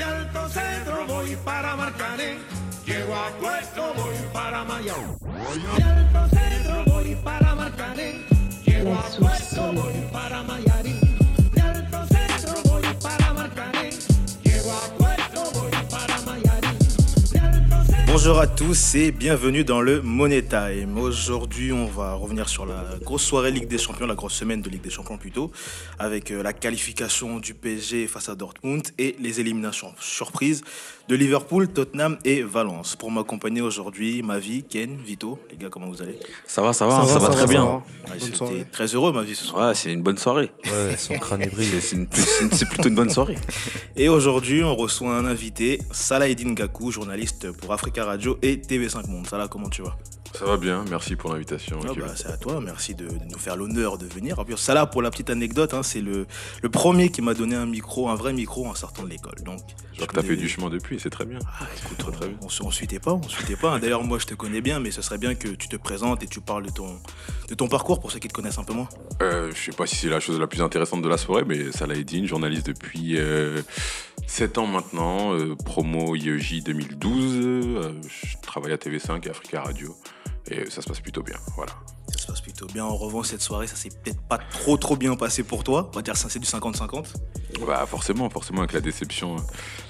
De Alto Centro voy para Marcané. Llego a Puerto, voy para Mayao. De Alto Centro voy para Marcané. Llego a Puerto, voy para Mayarín. Bonjour à tous et bienvenue dans le Money Time. Aujourd'hui, on va revenir sur la grosse soirée Ligue des Champions, la grosse semaine de Ligue des Champions plutôt, avec euh, la qualification du PSG face à Dortmund et les éliminations surprises de Liverpool, Tottenham et Valence. Pour m'accompagner aujourd'hui, Mavi, Ken, Vito, les gars, comment vous allez? Ça va, ça va, ça, va, très bien. Ouais, J'étais très heureux, Mavi, ce soir. Ouais, c'est une bonne soirée. Ouais, son crâne est. C'est une- c'est une- c'est plutôt une bonne soirée. Et aujourd'hui, on reçoit un invité, Salah Eddin Gakou, journaliste pour Africa Radio et TV5 Monde. Salah, comment tu vas? Ça va bien, merci pour l'invitation. Ah bah, c'est à toi, merci de, de nous faire l'honneur de venir. En plus, pour la petite anecdote, hein, c'est le, le premier qui m'a donné un micro, un vrai micro en sortant de l'école. Donc, Je vois que t'as fait du chemin depuis, c'est très bien. Ah, écoute, Très, très bien. on, on suitait pas, on suitait pas. D'ailleurs, moi, je te connais bien, mais ce serait bien que tu te présentes et tu parles de ton, de ton parcours pour ceux qui te connaissent un peu moins. Euh, je sais pas si c'est la chose la plus intéressante de la soirée, mais Salah Eddin, journaliste depuis 7 ans maintenant, euh, promo IEJ 2012. euh, je travaille à TV5 et Africa Radio. Et ça se passe plutôt bien, voilà. Ça se passe plutôt bien. En revanche, cette soirée, ça s'est peut-être pas trop trop bien passé pour toi. On va dire ça, c'est du 50-50. Bah forcément, forcément avec la déception,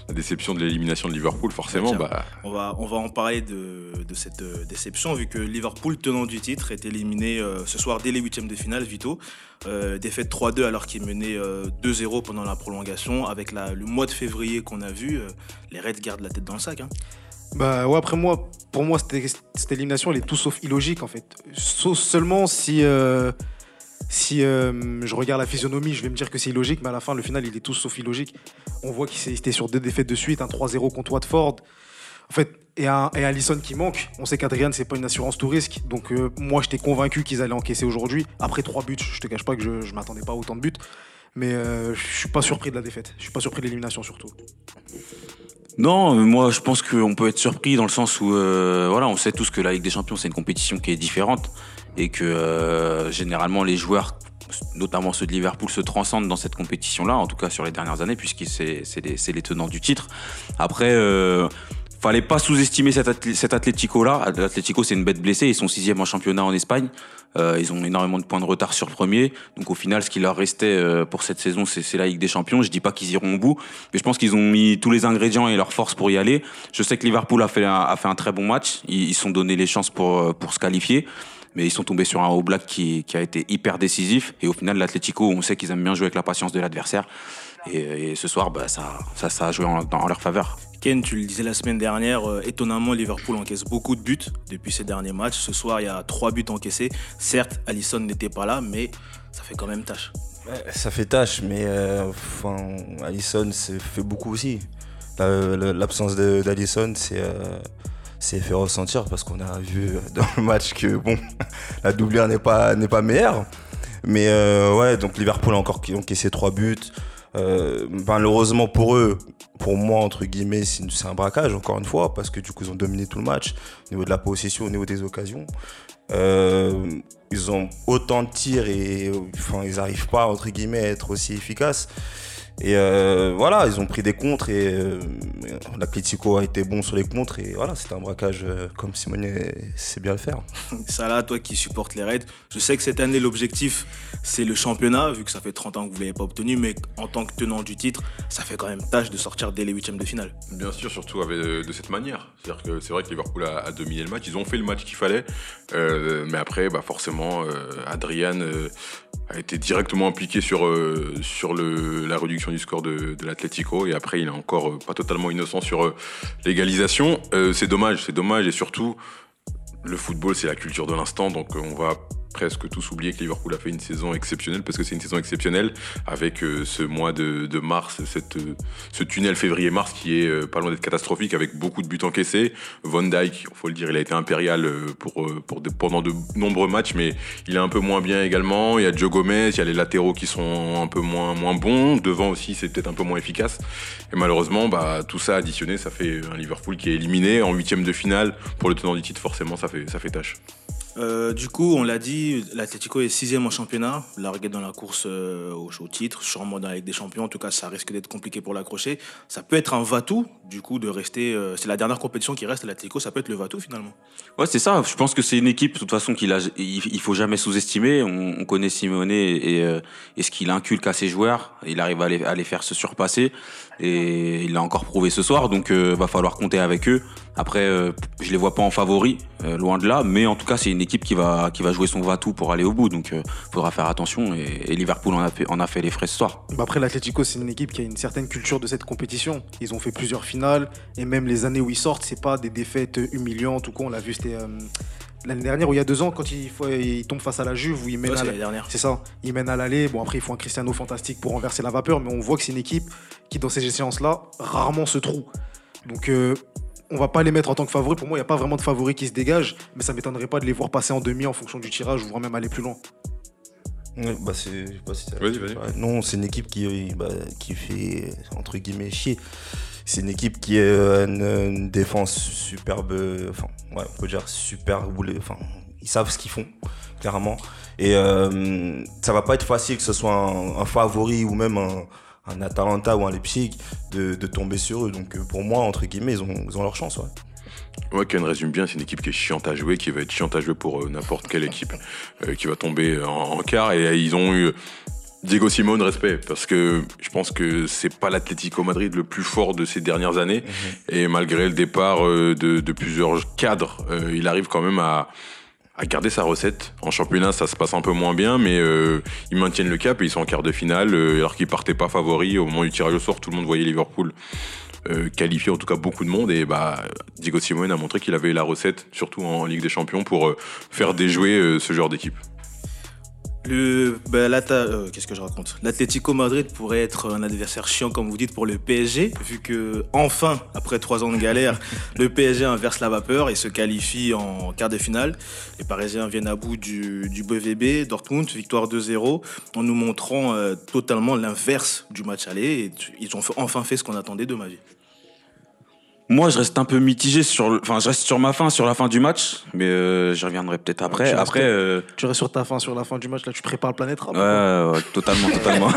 la déception de l'élimination de Liverpool, forcément, Tiens. bah On va, on va en parler de, de cette euh, déception, vu que Liverpool, tenant du titre, est éliminé euh, ce soir dès les huitièmes de finale, Vito. Euh, défaite 3-2 alors qu'il menait euh, 2-0 pendant la prolongation. Avec la- le mois de février qu'on a vu, les Reds gardent la tête dans le sac. hein. Bah ouais, après moi, pour moi, cette, élimination, elle est tout sauf illogique en fait. Sauf seulement si, euh, si euh, je regarde la physionomie, je vais me dire que c'est illogique, mais à la fin, le final, il est tout sauf illogique. On voit qu'il était sur deux défaites de suite, un 3-0 contre Watford. En fait, et un, et Alisson qui manque. On sait qu'Adrian, c'est pas une assurance tout risque. Donc euh, moi, j'étais convaincu qu'ils allaient encaisser aujourd'hui. Après trois buts, je te cache pas que je, je m'attendais pas à autant de buts. Mais euh, je suis pas surpris de la défaite. Je suis pas surpris de l'élimination surtout. Non, euh, moi je pense qu'on peut être surpris dans le sens où euh, voilà, on sait tous que la Ligue des Champions c'est une compétition qui est différente et que euh, généralement les joueurs, notamment ceux de Liverpool, se transcendent dans cette compétition-là, en tout cas sur les dernières années, puisque c'est les, les tenants du titre. Après, fallait pas sous-estimer cet, athé- cet Atlético-là. L'Atlético c'est une bête blessée, ils sont sixième en championnat en Espagne. Euh, ils ont énormément de points de retard sur premier. Donc au final, ce qui leur restait euh, pour cette saison, c'est la Ligue des Champions. Je dis pas qu'ils iront au bout, mais je pense qu'ils ont mis tous les ingrédients et leur force pour y aller. Je sais que Liverpool a fait un, a fait un très bon match. Ils se sont donné les chances pour, euh, pour se qualifier. Mais ils sont tombés sur un All Black qui, qui a été hyper décisif. Et au final, l'Atlético, on sait qu'ils aiment bien jouer avec la patience de l'adversaire. Et, et ce soir, bah, ça, ça, ça a joué en leur faveur. Ken, tu le disais la semaine dernière, euh, étonnamment, Liverpool encaisse beaucoup de buts depuis ces derniers matchs. Ce soir, il y a trois buts encaissés. Certes, Allison n'était pas là, mais ça fait quand même tâche. Ça fait tâche, mais euh, enfin, Allison fait beaucoup aussi. La- la- L'absence d'Allison, c'est euh, c'est fait ressentir parce qu'on a vu dans le match que bon, la doublure n'est pas, pas meilleure. Mais euh, ouais, donc Liverpool a encore encaissé trois buts. Malheureusement pour eux, pour moi, entre guillemets, c'est un braquage, encore une fois, parce que du coup, ils ont dominé tout le match au niveau de la possession, au niveau des occasions. Euh, ils ont autant de tirs et enfin, ils n'arrivent pas, entre guillemets, à être aussi efficaces. Et euh, voilà, ils ont pris des contres et euh, l'Atletico a été bon sur les contres et voilà, c'était un braquage euh, comme Simone sait bien le faire. Salah, toi qui supportes les Reds, je sais que cette année, l'objectif, c'est le championnat, vu que ça fait 30 ans que vous ne l'avez pas obtenu, mais en tant que tenant du titre, ça fait quand même tâche de sortir dès les huitièmes de finale. Bien sûr, surtout avec, euh, de cette manière. C'est-à-dire que c'est vrai que Liverpool a, a dominé le match. Ils ont fait le match qu'il fallait. Euh, mais après, bah forcément, euh, Adrian euh, a été directement impliqué sur, euh, sur le, la réduction du score de, de l'Atlético. Et après, il est encore euh, pas totalement innocent sur euh, l'égalisation. Euh, c'est dommage, c'est dommage. Et surtout, le football, c'est la culture de l'instant. Donc, on va presque tous oublier que Liverpool a fait une saison exceptionnelle parce que c'est une saison exceptionnelle avec euh, ce mois de, mars, cette, euh, ce tunnel février-mars qui est euh, pas loin d'être catastrophique avec beaucoup de buts encaissés. Van Dijk, faut le dire, il a été impérial pour, pendant de nombreux matchs, mais il est un peu moins bien également. Il y a Joe Gomez, il y a les latéraux qui sont un peu moins, moins bons. Devant aussi, c'est peut-être un peu moins efficace. Et malheureusement, bah, tout ça additionné, ça fait un Liverpool qui est éliminé en huitième de finale. Pour le tenant du titre, forcément, ça fait, ça fait tâche. Euh, du coup, on l'a dit, l'Atlético est sixième en championnat, largué dans la course euh, au, titre, sûrement dans la des Champions. En tout cas, ça risque d'être compliqué pour l'accrocher. Ça peut être un va-tout, du coup, de rester. euh, c'est la dernière compétition qui reste à l'Atlético, ça peut être le va-tout finalement. Ouais, c'est ça. Je pense que c'est une équipe, de toute façon, qu'il faut jamais sous-estimer. On, on connaît Simone et, ce qu'il inculque à ses joueurs. Il arrive à les faire se surpasser. Et il l'a encore prouvé ce soir. Donc, euh, va falloir compter avec eux. Après, euh, je les vois pas en favori, euh, loin de là. Mais en tout cas, c'est une équipe qui va, qui va jouer son va-tout pour aller au bout. Donc, euh, faudra faire attention. Et, et Liverpool en a fait, en a fait les frais ce soir. Bah après, l'Atlético, c'est une équipe qui a une certaine culture de cette compétition. Ils ont fait plusieurs finales, et même les années où ils sortent, c'est pas des défaites humiliantes ou quoi. On l'a vu, c'était euh, l'année dernière ou il y a deux ans, quand ils, faut- ils tombent face à la Juve, où ils mènent Ouais, à l'année dernière. C'est ça, ils mènent à l'aller. Bon, après, ils font un Cristiano fantastique pour renverser la vapeur, mais on voit que c'est une équipe qui, dans ces séances-là, rarement se trouve. Donc, euh, on va pas les mettre en tant que favoris. Pour moi, il n'y a pas vraiment de favoris qui se dégagent, mais ça m'étonnerait pas de les voir passer en demi en fonction du tirage, voire même aller plus loin. Bah c'est, je sais pas si non, c'est une équipe qui, bah, qui fait entre guillemets chier. C'est une équipe qui a une, une défense superbe, enfin, ouais, on peut dire super. Enfin, ils savent ce qu'ils font, clairement. Et euh, ça va pas être facile que ce soit un, un favori ou même un, un Atalanta ou un Leipzig de, de tomber sur eux. Donc euh, pour moi, entre guillemets, ils ont, ils ont leur chance. Ouais. Ouais, Ken résume bien, c'est une équipe qui est chiante à jouer, qui va être chiante à jouer pour euh, n'importe quelle équipe euh, qui va tomber en, en quart. Et euh, ils ont eu Diego Simone, respect, parce que je pense que c'est pas l'Atlético Madrid le plus fort de ces dernières années. Et malgré le départ euh, de, de plusieurs cadres, euh, il arrive quand même à, à garder sa recette. En championnat, ça se passe un peu moins bien, mais euh, ils maintiennent le cap et ils sont en quart de finale, euh, alors qu'ils partaient pas favoris. Au moment du tirage au sort, tout le monde voyait Liverpool euh, qualifié, en tout cas beaucoup de monde. Et bah, Diego Simone a montré qu'il avait la recette, surtout en Ligue des Champions, pour euh, faire déjouer euh, ce genre d'équipe. L'Ata- euh, qu'est-ce que je raconte? L'Atlético Madrid pourrait être un adversaire chiant, comme vous dites, pour le PSG, vu que enfin, après trois ans de galère, le PSG inverse la vapeur et se qualifie en quart de finale. Les Parisiens viennent à bout du, du BVB, Dortmund, victoire 2-0, en nous montrant euh, totalement l'inverse du match aller. Ils ont enfin fait ce qu'on attendait de ma vie. Moi, je reste un peu mitigé sur, le- enfin, je reste sur ma fin, sur la fin du match, mais euh, j'y reviendrai peut-être après. tu restes- Après, euh, Tu restes sur ta fin sur la fin du match, là, tu prépares le planète Rap. ouais, ouais, totalement, totalement.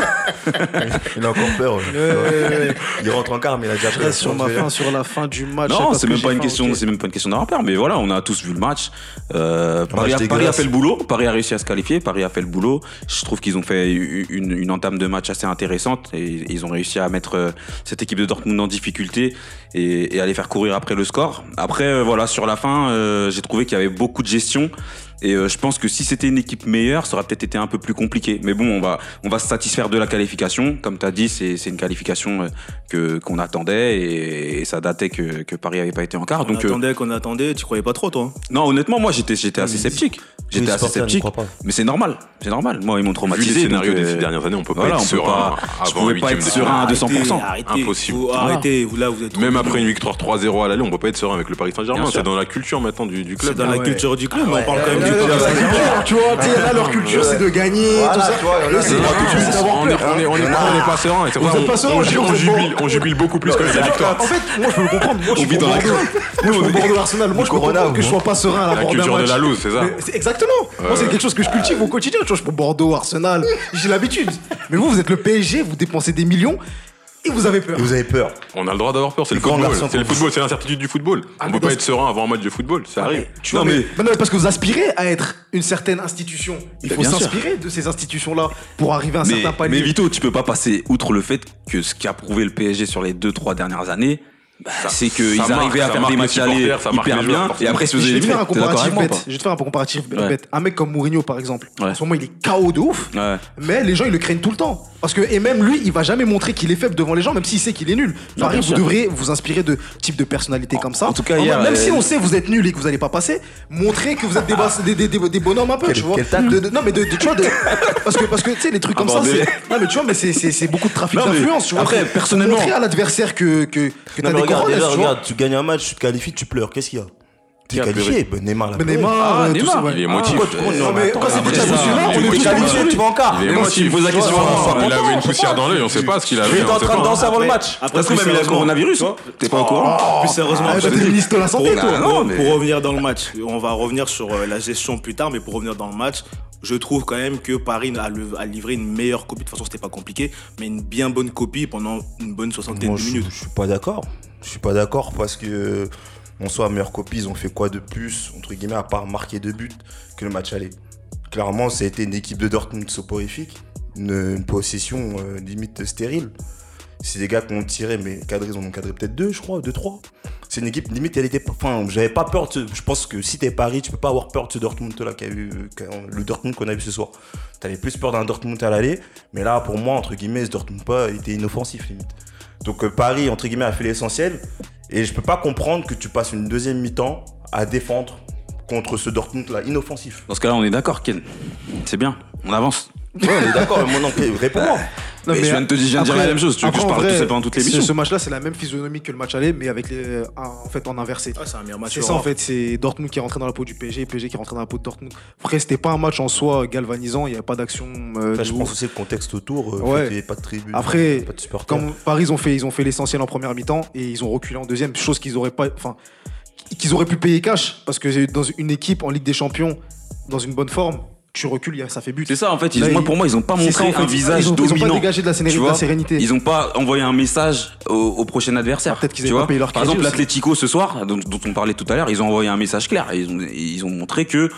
Il a encore peur. Ouais, ouais, ouais. Il rentre en quart, mais il a déjà Je reste sur ma fin sur la fin du match. Non, c'est que même pas une question, c'est même pas une question d'avoir peur, mais voilà, on a tous vu le match. Euh, Paris, a, Paris fait le boulot, Paris a réussi à se qualifier, Paris a fait le boulot. Je trouve qu'ils ont fait une, une entame de match assez intéressante et ils ont réussi à mettre euh, cette équipe de Dortmund en difficulté et, les faire courir après le score. Après, euh, voilà, sur la fin, euh, j'ai trouvé qu'il y avait beaucoup de gestion. Et euh, je pense que si c'était une équipe meilleure, ça aurait peut-être été un peu plus compliqué. Mais bon, on va, on va se satisfaire de la qualification. Comme tu as dit, c'est c'est une qualification euh, que qu'on attendait et, et ça datait que, que Paris avait pas été en quart. On Donc, euh, attendait, qu'on attendait, tu croyais pas trop, toi hein? Non, honnêtement, moi j'étais j'étais assez sceptique. J'étais assez sceptique. Mais c'est normal, c'est normal. Moi, ils m'ont Vu traumatisé. les scénarios donc, des euh, six dernières années, on peut pas voilà, être serein pas- avant je pouvais pas être serein à finale. 200%. Arrêtez, Impossible. faut arrêtez, vous là, vous êtes. Même après une victoire 3-0 à l'aller, on peut pas être serein avec le Paris Saint-Germain. C'est dans la culture maintenant du, du C'est club. dans la ouais. culture du club, mais on parle quand même Tu vois, là, leur culture, c'est de gagner, tout ça. c'est c'est- la culture, c'est d'avoir on est, peur. on est, on est pas, serein. on- jubile, bon. on jubile beaucoup plus que les victoires. En fait, moi, je peux le comprendre. Moi, je suis dans la Bordeaux. Moi, je suis Bordeaux Arsenal. Moi, je comprendre que je sois pas serein à la culture de la loose, c'est ça. Exactement. Moi, c'est quelque chose que je cultive au quotidien. Tu vois, je suis pour Bordeaux, Arsenal. J'ai l'habitude. Mais vous, vous êtes le PSG, vous dépensez des millions et vous avez peur. Et vous avez peur. On a le droit d'avoir peur, c'est le football. C'est le football, c'est l'incertitude du football. Ah, on peut pas être serein avant un match de football, ça arrive. Tu vois, Non, mais... parce que vous aspirez à être une certaine institution. Il Mais faut s'inspirer de ces institutions-là pour arriver à un Mais, certain palier. mais Vito, tu peux pas passer outre le fait que ce qu'a prouvé le PSG sur les deux trois dernières années, bah, c'est qu'ils arrivaient à faire des les matchs marque hyper bien, et après se je vais te éliminer. faire un comparatif bête. Je vais te faire un comparatif Ouais. bête. Un mec comme Mourinho, par exemple. Ouais. En ce moment, il est KO de ouf. Ouais. Mais les gens, ils le craignent tout le temps. Parce que, et même lui, il va jamais montrer qu'il est faible devant les gens, même s'il sait qu'il est nul. Non, Paris, vous sûr. devriez vous inspirer de types de personnalités comme ça. en tout cas, hier, même euh, si on sait que vous êtes nul et que vous allez pas passer, montrez que vous êtes des, bas- des, des, des- des bonhommes un peu, Quel- tu vois. De- de- non, mais de, de- tu vois, de- parce que, parce que, tu sais, les trucs comme ça, c'est, non, mais tu vois, mais c'est, beaucoup de trafic d'influence, tu vois. après, personnellement- Montrer à l'adversaire que, que, t'as regarde, déjà, tu regarde, tu gagnes un match, tu te qualifies, tu pleures. Qu'est-ce qu'il y a T'es qualifié. Ben, Neymar l'a Mais pleuré. Neymar, Ah, euh, tout Neymar. Il est. Ah, mais attends, quand c'est est T'es émotif. qualifié, tu vas en quart. Il est tu émotif. poses la question, euh, Il avait une poussière dans l'œil, on sait pas ce qu'il avait. Il était en train de danser avant le match. Après, plus même il a le sérieusement, coronavirus. tu vois, T'es pas au courant Plus sérieusement, Ah, je toi, te t'es ministre de la Santé, pour, toi. pour- Non, mais- pour revenir dans le match, on va revenir sur euh, la gestion plus tard, mais pour revenir dans le match, je trouve quand même que Paris a, le- a livré une meilleure copie. De toute façon, c'était pas compliqué, mais une bien bonne copie pendant une bonne soixantaine de je, minutes. je suis pas d'accord. Je suis pas d'accord parce que on soit meilleure copie, ils ont fait quoi de plus, entre guillemets, à part marquer deux buts que le match aller? Clairement, ça a été une équipe de Dortmund soporifique, une, possession euh, limite stérile. C'est des gars qui ont tiré, mais cadré, ils en ont cadré peut-être deux, je crois, deux, trois. C'est une équipe, limite, elle était. Enfin, j'avais pas peur de. Je pense que si t'es Paris, tu peux pas avoir peur de ce Dortmund-là, qu'a- le Dortmund qu'on a vu ce soir. T'avais plus peur d'un Dortmund à l'aller, mais là, pour moi, entre guillemets, ce Dortmund pas était inoffensif, limite. Donc euh, Paris, entre guillemets, a fait l'essentiel. Et je peux pas comprendre que tu passes une deuxième mi-temps à défendre contre ce Dortmund-là, inoffensif. Dans ce cas-là, on est d'accord, Ken. C'est bien, on avance. Ouais, on est d'accord, mais moi non, réponds-moi. Non, Mais je viens de te dire- je viens de dire après- la même chose. Tu veux que je parle vrai, tout ça pendant toute l'émission Ce, ce match-là, c'est la même physionomie que le match aller, mais avec les, en fait en inversé. Ah, c'est un meilleur match. C'est ça en fait, c'est Dortmund qui est rentré dans la peau du PSG, PSG qui est rentré dans la peau de Dortmund. Après, c'était pas un match en soi galvanisant, il n'y avait pas d'action. euh, je ouf. pense aussi le contexte autour, euh, Ouais. avait pas de tribune, Après, pas de supporters. Comme Paris, ils ont fait, ils ont fait l'essentiel en première mi-temps et ils ont reculé en deuxième, chose qu'ils auraient pas, enfin, qu'ils auraient pu payer cash parce que dans une équipe en Ligue des Champions, dans une bonne forme, tu recules, ça fait but. C'est ça, en fait. ils- Là, moi, ils- pour moi, ils ont pas montré ça, en fait. un visage ils ont, ils ont dominant. pas dégagé de la, sérénité- Tu de la vois, sérénité. Ils ont pas envoyé un message au, au prochain adversaire. Ah, peut-être qu'ils pas payé leur Par exemple, l'Atlético ce soir, dont, dont on parlait tout à l'heure, ils ont envoyé un message clair. Ils ont, ils ont montré que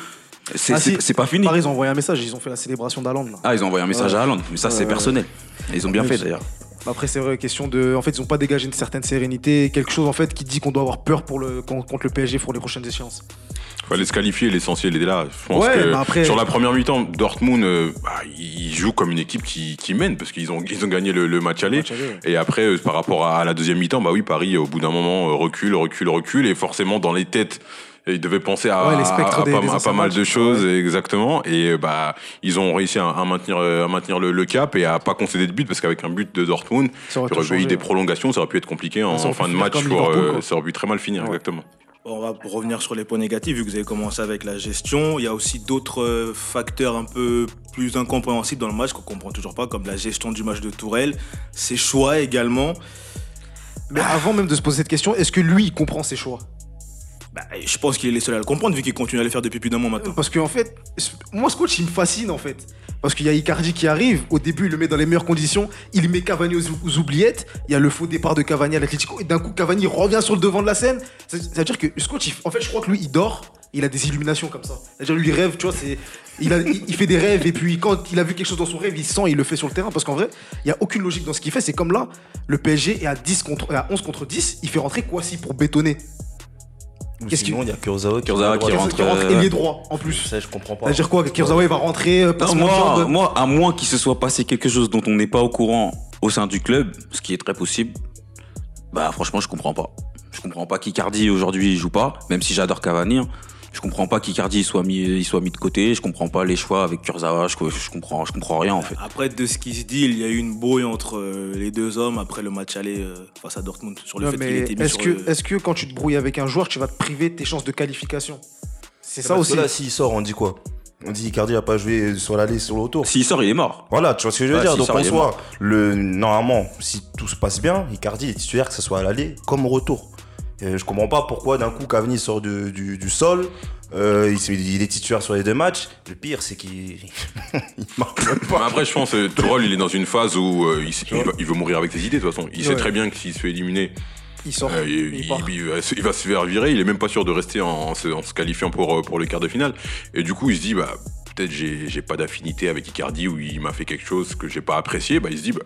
c'est Ah, c'est- si. pas fini. Paris, ils ont envoyé un message, ils ont fait la célébration d'Aland. Ah, ils ont envoyé un message Ouais. à Haaland, mais ça, c'est Ouais, personnel. Et ils ont bien fait d'ailleurs. Après, c'est vrai, question de. En fait, ils ont pas dégagé une certaine sérénité, quelque chose en fait qui dit qu'on doit avoir peur pour le, con- contre le PSG pour les prochaines échéances. Fallait se qualifier, l'essentiel était là. Je pense Ouais, que après- sur la première mi-temps, Dortmund, euh, bah, ils jouent comme une équipe qui, qui mène parce qu'ils ont, ils ont gagné le, le match aller. Match aller, ouais. Et après, euh, par rapport à, la deuxième mi-temps, bah oui, Paris, au bout d'un moment, euh, recule, recule, recule. Et forcément, dans les têtes, euh, ils devaient penser à, Ouais, les spectres à- à des- pas, des mal de choses, Ouais. exactement. Et euh, bah, ils ont réussi à, à maintenir, euh, à maintenir le, le cap et à pas concéder de but parce qu'avec un but de Dortmund, il aurait eu des prolongations, ça aurait pu être compliqué en, fin de match. pour, euh, ça aurait pu très mal finir, Ouais. exactement. On va revenir sur les points négatifs, vu que vous avez commencé avec la gestion. Il y a aussi d'autres euh, facteurs un peu plus incompréhensibles dans le match qu'on comprend toujours pas, comme la gestion du match de Tourelle, ses choix également. Mais avant même de se poser cette question, est-ce que lui, il comprend ses choix? Bah, je pense qu'il est les seuls à le comprendre, vu qu'il continue à le faire depuis plus d'un mois maintenant. Parce qu'en fait, moi, ce il me fascine en fait. Parce qu'il y a Icardi qui arrive, au début, il le met dans les meilleures conditions, il met Cavani aux, oubliettes, il y a le faux départ de Cavani à l'Atlético, et d'un coup, Cavani revient sur le devant de la scène. C'est- C'est-à-dire que ce en fait, je crois que lui, il dort, il a des illuminations comme ça. C'est-à-dire, lui, il rêve, tu vois, c'est. Il fait des rêves, et puis quand il a vu quelque chose dans son rêve, il sent, il le fait sur le terrain. Parce qu'en vrai, il n'y a aucune logique dans ce qu'il fait. C'est comme là, le PSG est à, 10 contre, à 11 contre 10, il fait rentrer Kwasi pour bétonner. Qu'est-ce Sinon, il y a Kurzawa qui, Kurzawa qui qui rentre, Qui rentre euh, ailier droit, en plus. Ça, je comprends pas. C'est-à-dire quoi Kurzawa, il va rentrer, euh, de moi, à moins qu'il se soit passé quelque chose dont on n'est pas au courant au sein du club, ce qui est très possible, bah franchement, je comprends pas. Je comprends pas qu'Icardi aujourd'hui il joue pas, même si j'adore Cavani. hein. Je comprends pas qu'Icardi soit mis, il soit mis de côté. Je comprends pas les choix avec Kurzawa. Je, je comprends, je comprends rien en fait. Après, de ce qui se dit, il y a eu une brouille entre euh, les deux hommes après le match aller euh, face à Dortmund sur le Non, fait qu'il mais était mis est-ce que, le- est-ce que quand tu te brouilles avec un joueur, tu vas te priver de tes chances de qualification? C'est ça Parce que aussi. là, s'il sort, on dit quoi? On dit Icardi a pas joué sur l'aller, sur le retour. S'il sort, il est mort. Voilà, tu vois ce que je veux Ouais, dire. Donc sort, en soi, le, normalement, si tout se passe bien, Icardi est titulaire, que ce soit à l'aller comme au retour. Euh, je comprends pas pourquoi d'un coup Cavani sort du, du- du sol, euh, il, est titulaire sur les deux matchs. Le pire, c'est qu'il il marque même pas. après, je pense que Tourelle, il est dans une phase où euh, il, s- il va- il veut mourir avec ses idées, de toute façon. Il sait très bien que s'il se fait éliminer, Il sort. euh, il, il il- part. il va se- il va se faire virer. Il est même pas sûr de rester en, en se, en se qualifiant pour, pour le quart de finale. Et du coup, il se dit, bah, peut-être j'ai j'ai pas d'affinité avec Icardi ou il m'a fait quelque chose que j'ai pas apprécié. Bah, il se dit, bah,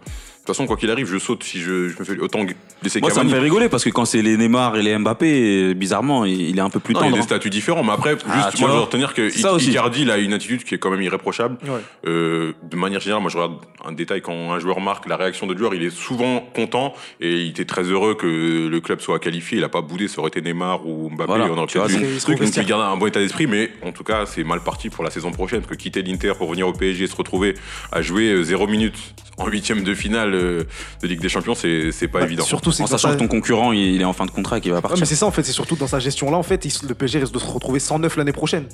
toute façon, quoi qu'il arrive, je saute si je, je me fais autant laisser Moi, ça me Cavani. fait rigoler parce que quand c'est les Neymar et les Mbappé, bizarrement, il, il est un peu plus Non, il y a tendre. des hein. statuts différents, mais après, Ah, juste, tu moi, je vois. veux retenir que Ça aussi. Icardi, il a une attitude qui est quand même irréprochable. Ouais. Euh, de manière générale, moi, je regarde un détail quand un joueur marque la réaction de joueur, il est souvent content et il était très heureux que le club soit qualifié. Il a pas boudé, ça aurait été Neymar ou Mbappé, Voilà, on aurait tu vois, peut-être c'est- eu il un truc. Donc, il garde un bon état d'esprit, mais en tout cas, c'est mal parti pour la saison prochaine, parce que quitter l'Inter pour venir au PSG et se retrouver à jouer euh, zéro minute en huitième de finale de, de Ligue des Champions, c'est c'est pas évident. Surtout, c'est En sachant sa- que ton concurrent, il est en fin de contrat et qu'il va Ouais, partir. mais c'est ça en fait, c'est surtout dans sa gestion là en fait, il- le PSG risque de se retrouver 109 l'année prochaine.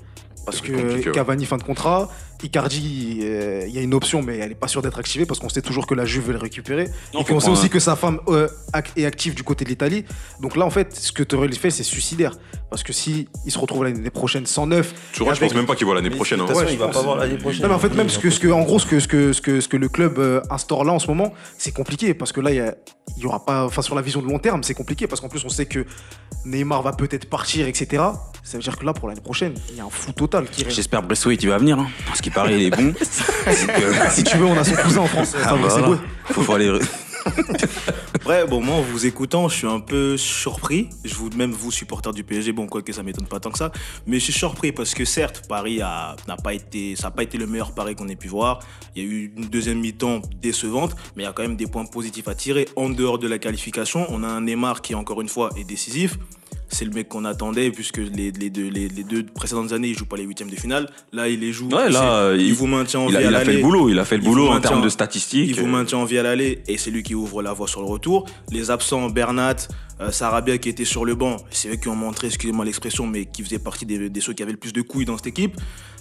Parce que ouais. Cavani fin de contrat, Icardi, euh, il y a une option mais elle est pas sûre d'être activée parce qu'on sait toujours que la Juve veut le récupérer. Non, et faut qu'on sait aussi un- que sa femme euh, est active du côté de l'Italie. Donc là en fait, ce que Torel fait c'est suicidaire. Parce que si il se retrouve l'année prochaine 109, Tu vois, je avec- pense même pas qu'il voit l'année prochaine. hein. façon, Ouais, il va je pas voir l'année prochaine. Non mais en fait même ce que, ce que en gros ce que, ce que, ce que, ce que le club euh, instaure là en ce moment c'est compliqué parce que là il y, a- il y aura pas enfin sur la vision de long terme c'est compliqué parce qu'en plus on sait que Neymar va peut-être partir etc ça veut dire que là pour l'année prochaine il y a un flou total qui reste. J'espère que Braithwaite il va venir. Hein. Ce qui paraît, il est bon. Donc, euh, si tu veux on a son cousin en France ah, voilà. Eboué. Faut aller. Ouais, bon, moi, en vous écoutant, je suis un peu surpris. Je vous, même vous, supporters du PSG, bon, quoi que ça m'étonne pas tant que ça. Mais je suis surpris parce que certes, Paris a- n'a pas été, ça n'a pas été le meilleur pari qu'on ait pu voir. Il y a eu une deuxième mi-temps décevante, mais il y a quand même des points positifs à tirer. En dehors de la qualification, on a un Neymar qui, encore une fois, est décisif. C'est le mec qu'on attendait, puisque les, les deux, les, les deux précédentes années, il joue pas les huitièmes de finale. Là, il les joue. Ouais, là, il, il- vous maintient en Il a, vie à il a fait l'aller. le boulot. Il a fait le Il boulot en termes de Il statistiques. vous maintient en vie à l'aller et c'est lui qui ouvre la voie sur le retour. Les absents, Bernat, euh, Sarabia qui était sur le banc, c'est eux qui ont montré, excusez-moi l'expression, mais qui faisaient partie des, des ceux qui avaient le plus de couilles dans cette équipe.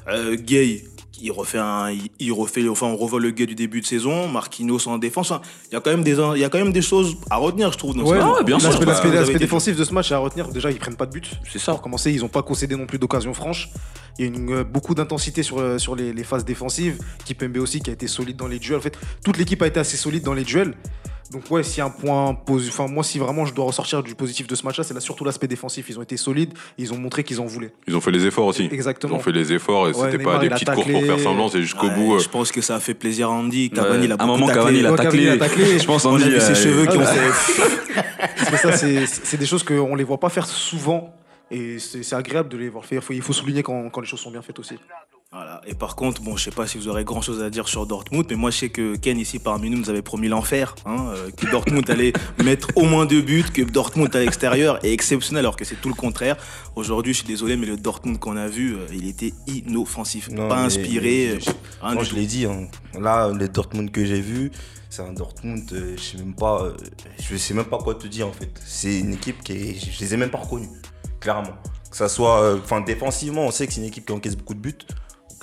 Euh, Gay, il refait un, il, il refait, enfin on revoit le Gay du début de saison. Marquinhos en défense. Enfin, Il y a quand même des, il y a quand même des choses à retenir, je trouve. dans Ouais, bien sûr. L'aspect- Bah, défensif de ce match à retenir déjà ils prennent pas de but C'est ça. pour commencer ils ont pas concédé non plus d'occasions franches il y a une, euh, beaucoup d'intensité sur, euh, sur les, les phases défensives Kipembe aussi qui a été solide dans les duels en fait toute l'équipe a été assez solide dans les duels donc ouais si un point posi- enfin moi si vraiment je dois ressortir du positif de ce match là c'est là surtout l'aspect défensif ils ont été solides ils ont montré qu'ils en voulaient Ils ont fait les efforts aussi. Ils exactement ont fait les efforts et Ouais, c'était pas des petites courses pour faire semblant, c'est jusqu'au Ouais, bout. euh. Je pense que ça a fait plaisir à Andy. Ouais, Cavani, il a à un moment, taclé. Cavani, il a Ouais, Cavani, il a taclé. Je pense, On on a dit. vu ses euh, cheveux qui ont fait. Ça c'est des choses qu'on les voit pas faire souvent et c'est c'est agréable de les voir faire. Il faut, il faut souligner quand, quand les choses sont bien faites aussi. Voilà. Et par contre, bon, je sais pas si vous aurez grand chose à dire sur Dortmund, mais moi je sais que Ken ici parmi nous nous avait promis l'enfer, hein, euh, que Dortmund allait mettre au moins deux buts, que Dortmund à l'extérieur est exceptionnel, alors que c'est tout le contraire. Aujourd'hui, je suis désolé, mais le Dortmund qu'on a vu, euh, il était inoffensif, Non, pas mais- inspiré, mais- euh, rien Moi, je l'ai dit. hein. Là, les Dortmund que j'ai vu, c'est un Dortmund. euh, je sais même pas. je sais même pas quoi te dire en fait. C'est une équipe qui est, je les ai même pas reconnus, clairement. Que ça soit, enfin défensivement, on sait que c'est une équipe qui encaisse beaucoup de buts,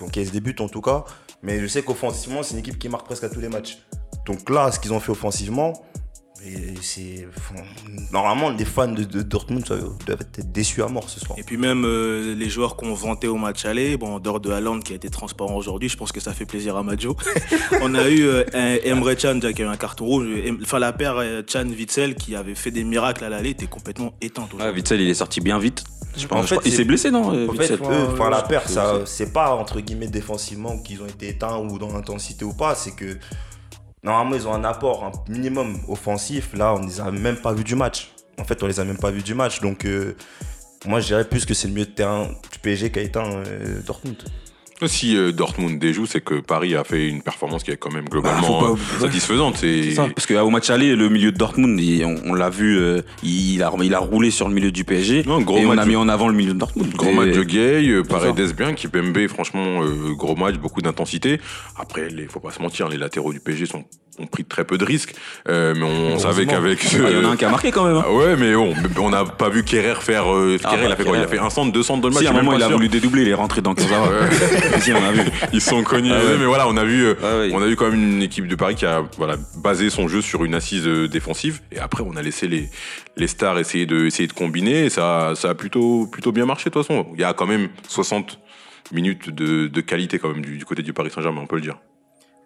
qui encaisse des buts en tout cas. Mais je sais qu'offensivement, c'est une équipe qui marque presque à tous les matchs. Donc là, ce qu'ils ont fait offensivement, et c'est normalement les fans de, de Dortmund doivent doivent être déçus à mort ce soir. Et puis même euh, les joueurs qu'on vantait au match aller, bon, en dehors de Haaland qui a été transparent aujourd'hui, je pense que ça fait plaisir à Majo. On a eu euh, un Emre Can déjà qui a eu un carton rouge, enfin la paire euh, Can Witzel qui avait fait des miracles à l'aller était complètement éteinte. Aujourd'hui. Witzel, il est sorti bien vite. Je pense, En je fait, crois- il s'est blessé, non En fait, enfin la paire, c'est pas entre guillemets défensivement qu'ils ont été éteints ou dans l'intensité ou pas, c'est que normalement ils ont un apport, minimum offensif. Là, on les a même pas vus du match. En fait, on les a même pas vus du match. Donc, euh, moi, je dirais plus que c'est le milieu de terrain du PSG qui a éteint euh, Dortmund. Si euh, Dortmund déjoue, c'est que Paris a fait une performance qui est quand même Bah, globalement pas euh, satisfaisante. C'est C'est ça, parce qu'au match aller, le milieu de Dortmund, il- on, on l'a vu, euh, il, a, il a roulé sur le milieu du PSG. Non, gros et on a de- mis en avant le milieu de Dortmund. Gros Et- match de Gay, euh. Paredes bien, Kipembe, franchement, euh, gros match, beaucoup d'intensité. Après, il faut pas se mentir, les latéraux du PSG sont, ont pris très peu de risques. Euh, mais on savait qu'avec... Ah, Il y en a un qui a marqué quand même. hein. Ah ouais, mais bon, on n'a pas vu Kerrer faire... Euh, Ah, Kerrer, bah, il a fait quoi? Il a fait un centre, deux centres de match. Si, à un moment, il a voulu dédoubler, il est rentré dans Kurzawa. si, on a vu. Ils sont. Ah ouais. Mais voilà, on a vu, euh, Ouais, on a vu quand même une équipe de Paris qui a voilà basé son jeu sur une assise euh, défensive. Et après, on a laissé les les stars essayer de essayer de combiner. Et ça ça a plutôt plutôt bien marché de toute façon. Il y a quand même 60 minutes de, de qualité quand même du, du côté du Paris Saint-Germain, on peut le dire.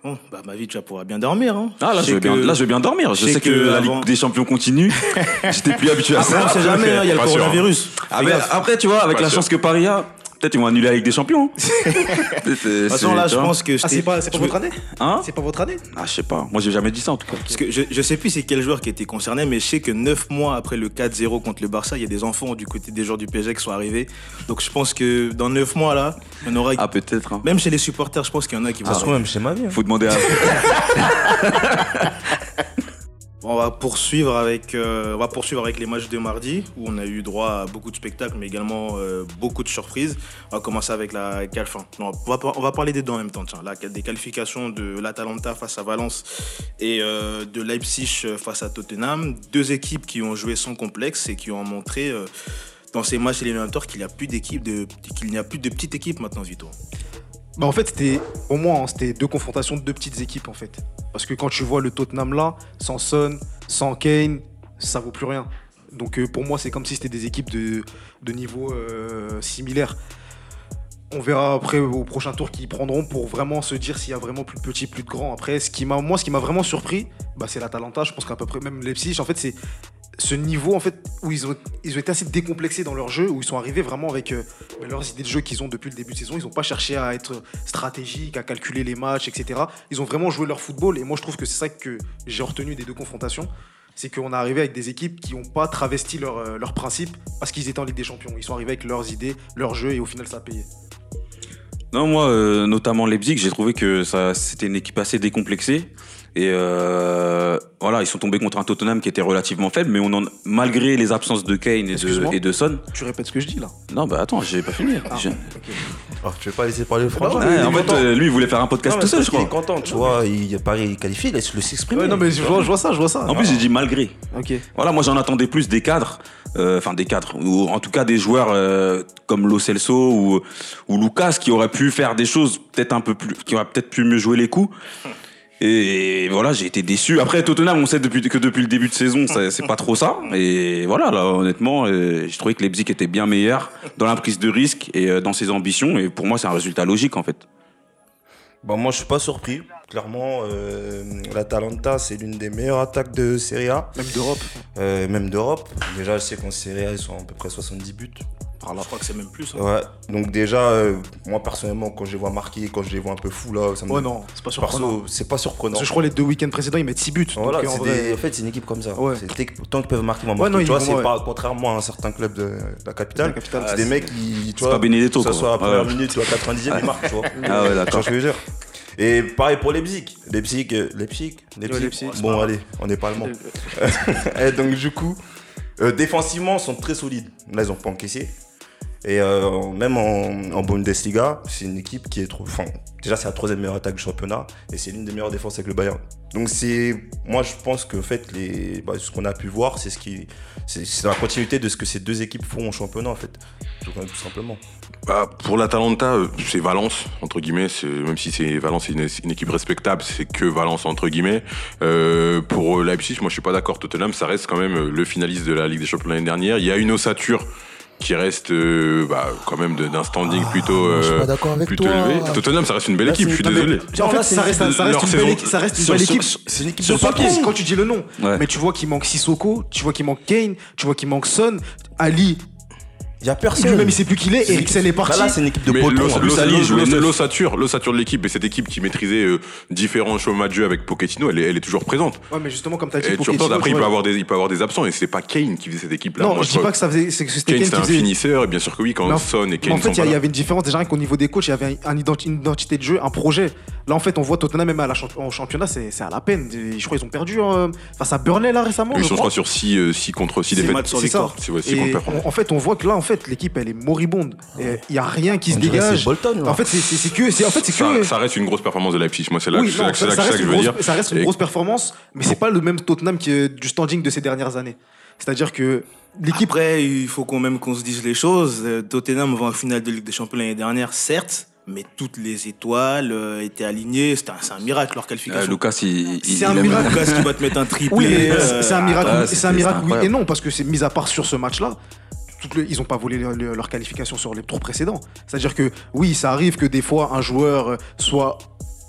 Bon, bah ma vie, tu vas pouvoir bien dormir. Hein. Ah, là, je vais bien, que- là, je vais bien dormir. Je je sais sais que, que la avant- Ligue des Champions continue. J'étais plus habitué à Après, ça. on sait jamais, hein, il y a le hein. coronavirus. Ah, mais après, tu vois, avec Pas la sûr. chance que Paris a, peut-être ils vont annuler la Ligue des Champions. De De toute façon, là, je pense que. Ah, c'est pas, votre année Hein C'est pas votre année Ah, je sais pas. Moi, j'ai jamais dit ça en tout cas. Parce que je, je sais plus c'est quel joueur qui était concerné, mais je sais que 9 mois après le 4-0 contre le Barça, il y a des enfants du côté des joueurs du PSG qui sont arrivés. Donc je pense que dans 9 mois là, il y en aura. Ah, peut-être. hein. Même chez les supporters, je pense qu'il y en a qui vont. Ça se trouve même chez ma vie. hein. Faut demander à. On va poursuivre avec, euh, on va poursuivre avec les matchs de mardi où on a eu droit à beaucoup de spectacles, mais également euh, beaucoup de surprises. On va commencer avec la qual- enfin, non, on, va, on va parler des deux en même temps. Tiens, la, des qualifications de l'Atalanta face à Valence et euh, de Leipzig face à Tottenham. Deux équipes qui ont joué sans complexe et qui ont montré dans ces matchs éliminatoires qu'il n'y a plus qu'il n'y a plus de petite équipe maintenant, Vito. Bah en fait, c'était au moins hein, c'était deux confrontations de deux petites équipes en fait. Parce que quand tu vois le Tottenham là, sans Son, sans Kane, ça vaut plus rien. Donc euh, pour moi, c'est comme si c'était des équipes de, de niveau euh, similaire. On verra après au prochain tour qui prendront pour vraiment se dire s'il y a vraiment plus de petits, plus de grands. Après, ce qui m'a, moi, ce qui m'a vraiment surpris, bah, c'est l'Atalanta. Je pense qu'à peu près même Leipzig, en fait, c'est ce niveau en fait où ils ont, ils ont été assez décomplexés dans leur jeu, où ils sont arrivés vraiment avec euh, mais leurs idées de jeu qu'ils ont depuis le début de saison. Ils n'ont pas cherché à être stratégiques, à calculer les matchs, etc. Ils ont vraiment joué leur football et moi je trouve que c'est ça que j'ai retenu des deux confrontations. C'est qu'on est arrivé avec des équipes qui n'ont pas travesti leurs euh, leurs principes parce qu'ils étaient en Ligue des Champions. Ils sont arrivés avec leurs idées, leur jeu et au final ça a payé. Non, moi, euh, notamment Leipzig, j'ai trouvé que c'était une équipe assez décomplexée. Et euh, voilà, ils sont tombés contre un Tottenham qui était relativement faible, mais on en, malgré les absences de Kane et de, Excuse-moi et de Son. Tu répètes ce que je dis là Non, bah attends, j'ai pas fini. Ah. Oh, tu veux pas laisser parler le français Ouais, en fait, euh, lui, il voulait faire un podcast Non, tout seul, je qu'il est crois. content, tu vois. Il, Paris est qualifié, laisse-le s'exprimer. Ouais, non mais je vois, je vois ça, je vois ça. En plus, j'ai dit malgré. Ok. Voilà, moi j'en attendais plus des cadres, euh, enfin des cadres, ou en tout cas des joueurs euh, comme Lo Celso ou, ou Lucas qui auraient pu faire des choses peut-être un peu plus, qui auraient peut-être pu mieux jouer les coups. Et voilà, j'ai été déçu. Après Tottenham, on sait depuis, que depuis le début de saison, c'est pas trop ça. Et voilà, là, honnêtement, euh, je trouvais que Leipzig était bien meilleur dans la prise de risque et euh, dans ses ambitions. Et pour moi, c'est un résultat logique en fait. Bah, moi, je suis pas surpris. Clairement, euh, l'Atalanta, c'est l'une des meilleures attaques de Serie A, Même d'Europe. euh, même d'Europe. Déjà, je sais qu'en Serie A, ils sont à peu près 70 buts. Par là, je crois que c'est même plus. hein. Ouais. Donc, déjà, euh, moi, personnellement, quand je les vois marquer, quand je les vois un peu fous, là, ça me. Ouais non, c'est pas surprenant. C'est pas surprenant. Parce que je crois les deux week-ends précédents ils mettent 6 buts. Voilà, donc, en c'est vrai- des- en fait, c'est une équipe comme ça. Ouais. C'est dès que- tant qu'ils peuvent marquer, ils vont Ouais, marquer. non, tu ils vois, c'est ouais. pas contrairement à un certain club de la capitale. La capitale. c'est des mecs qui, tu c'est vois, pas Benedetto, que ce soit à la première Ouais. minute ou à 90e, ils marquent, tu vois. Ah ouais, Tu vois d'accord. je veux dire? Et pareil pour Leipzig. Leipzig, euh, Leipzig, Leipzig. Leipzig, c'est bon, allez, on n'est pas allemand. Et donc, du coup, euh, défensivement, ils sont très solides. Là, ils ont pas encaissé. Et euh, même en, en Bundesliga, c'est une équipe qui est trop. Déjà, c'est la troisième meilleure attaque du championnat et c'est l'une des meilleures défenses avec le Bayern. Donc, c'est. Moi, je pense que en fait, les, bah, ce qu'on a pu voir, c'est la continuité de ce que ces deux équipes font au championnat, en fait. Tout, simplement. Bah, pour l'Atalanta, euh, c'est Valence, entre guillemets. Même si c'est Valence, c'est une, équipe respectable, c'est que Valence, entre guillemets. Euh, pour Leipzig, moi, je suis pas d'accord. Tottenham, ça reste quand même le finaliste de la Ligue des Champions l'année dernière. Il y a une ossature qui reste euh, bah, quand même d'un standing plutôt, je suis euh, avec plutôt toi. élevé. Tottenham, ça reste une belle Là, équipe, c'est- je suis désolé. En fait, ça reste, ça reste leur une belle équipe. Ça reste une sur- belle sur- équipe. C'est une équipe Sur de papier, quand tu dis le nom. Ouais. Mais tu vois qu'il manque Sissoko, tu vois qu'il manque Kane, tu vois qu'il manque Son, Ali. Il y a personne. Lui-même, il sait plus qui il est. Une Eriksen est parti. Là, là, c'est une équipe de neuf. l'ossature, l'ossature de l'équipe et cette équipe qui maîtrisait euh, différents schémas de jeu avec Pochettino, elle est, elle est toujours présente. Ouais, mais justement, comme tu as dit, Et Pochettino, après, il peut, avoir des, il peut avoir des absents et c'est pas Kane qui faisait cette équipe-là. Non, Moi, je dis pas que ça faisait. C'est que c'était Kane, Kane c'est qui un faisait. finisseur, et bien sûr que oui, quand Son et Kane en fait, sont il y, avait une différence déjà rien qu'au niveau des coachs, il y avait un, un une identité de jeu, un projet. Là, en fait, on voit Tottenham même à la en championnat, c'est c'est à la peine. Je crois qu'ils ont perdu euh, face à Burnley là récemment. Ils je sont, je sur 6 contre 6 Six défaites. Et en fait, on voit que là, en fait, l'équipe, elle est moribonde. Il y a rien qui se dégage. Bolton. En fait, c'est- que, c'est en fait, c'est Ça, que. ça reste une grosse performance de Leipzig. Moi, c'est là, Oui, non, là que- c'est ça, que- je veux grosse, dire. ça reste une Et- grosse performance, mais c'est pas le même Tottenham que du standing de ces dernières années. C'est-à-dire que l'équipe. Après, il faut quand même qu'on se dise les choses. Euh, Tottenham va en finale de Ligue des Champions l'année dernière, certes, mais toutes les étoiles euh, étaient alignées. Un- C'est un miracle leur Euh, qualification. Lucas, il, il- C'est il un miracle. Lucas qui va te mettre un triplé. Oui, euh, c'est un miracle, ah, c'est un miracle oui et non, parce que c'est mis à part sur ce match-là, ils n'ont pas volé le- le- leur qualification sur les tours précédents. C'est-à-dire que oui, ça arrive que des fois un joueur euh, soit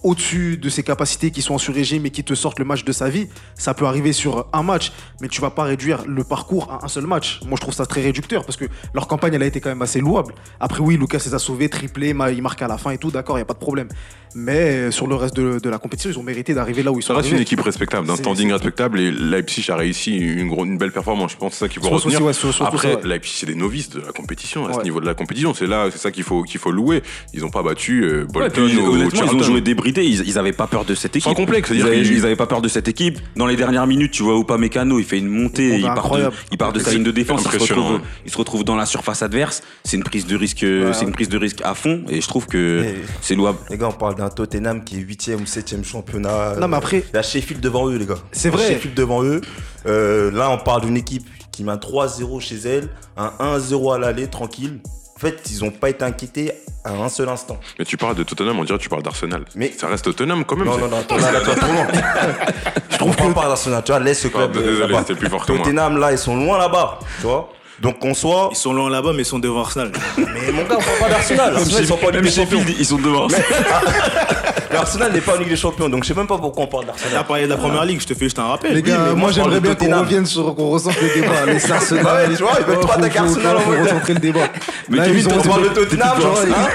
au-dessus de ses capacités qui sont en sur-régime et qui te sortent le match de sa vie, ça peut arriver sur un match, mais tu vas pas réduire le parcours à un seul match. Moi, je trouve ça très réducteur parce que leur campagne, elle a été quand même assez louable. Après, oui, Lucas les a sauvés, triplé, il marque à la fin et tout, d'accord, il n'y a pas de problème. Mais euh, sur le reste de, de la compétition, ils ont mérité d'arriver là où ils sont Ça reste une équipe respectable, d'un C'est- standing respectable et Leipzig a réussi une, gros- une belle performance. Je pense que c'est ça qu'il faut retenir. ouais, surtout ça, Après, ouais. Leipzig, c'est des novices de la compétition. À ce niveau de la compétition, c'est là, c'est ça qu'il faut, qu'il faut louer. Ils n'ont pas battu euh, Ouais, Bolton puis, ou honnêtement, ils ont joué débridé. Ils, ils avaient pas peur de cette équipe. Sans complexe, Ils avaient, qu'ils- ils avaient pas peur de cette équipe. Dans les dernières minutes, tu vois Upamecano, il fait une montée, il part, de, incroyable. il part de sa ligne de défense, il se, retrouve, hein. il se retrouve dans la surface adverse. C'est une prise de risque, Ouais. c'est une prise de risque à fond, et je trouve que c'est louable. Les gars, on parle d'un Tottenham qui est 8ème ou 7ème championnat. Non, mais après- Il y a Sheffield devant eux, les gars. C'est vrai. Sheffield devant eux. Euh, là, on parle d'une équipe qui met un 3-0 chez elle, un 1-0 à l'aller, tranquille. En fait, ils n'ont pas été inquiétés à un seul instant. Mais tu parles de Tottenham, on dirait que tu parles d'Arsenal. Mais- ça reste Tottenham quand même. Non, non, non, là, tu vas trop loin. Je trouve qu'on parle d'Arsenal, tu vois, laisse ce club. Euh, désolé, c'était plus fort que moi. Tottenham, là, ils sont loin là-bas, tu vois. Donc, qu'on soit. Ils sont loin là-bas, mais ils sont devant Arsenal. Mais mon gars, on parle pas d'Arsenal. Arsenal, ils sont pas en Ligue des Champions. ils sont devant. Mais Arsenal n'est pas en Ligue des Champions, donc je sais même pas pourquoi on parle T'as d'Arsenal. parlé de la première ligue, je te fais juste un rappel. Les gars, mais moi, j'aimerais bien qu'on revienne sur, qu'on ressente le débat. Les Arsenal. Ouais, tu vois, ils veulent trop attaquer Arsenal, en vrai. recentrer le débat. Mais Kevin, t'as On parle de Tottenham,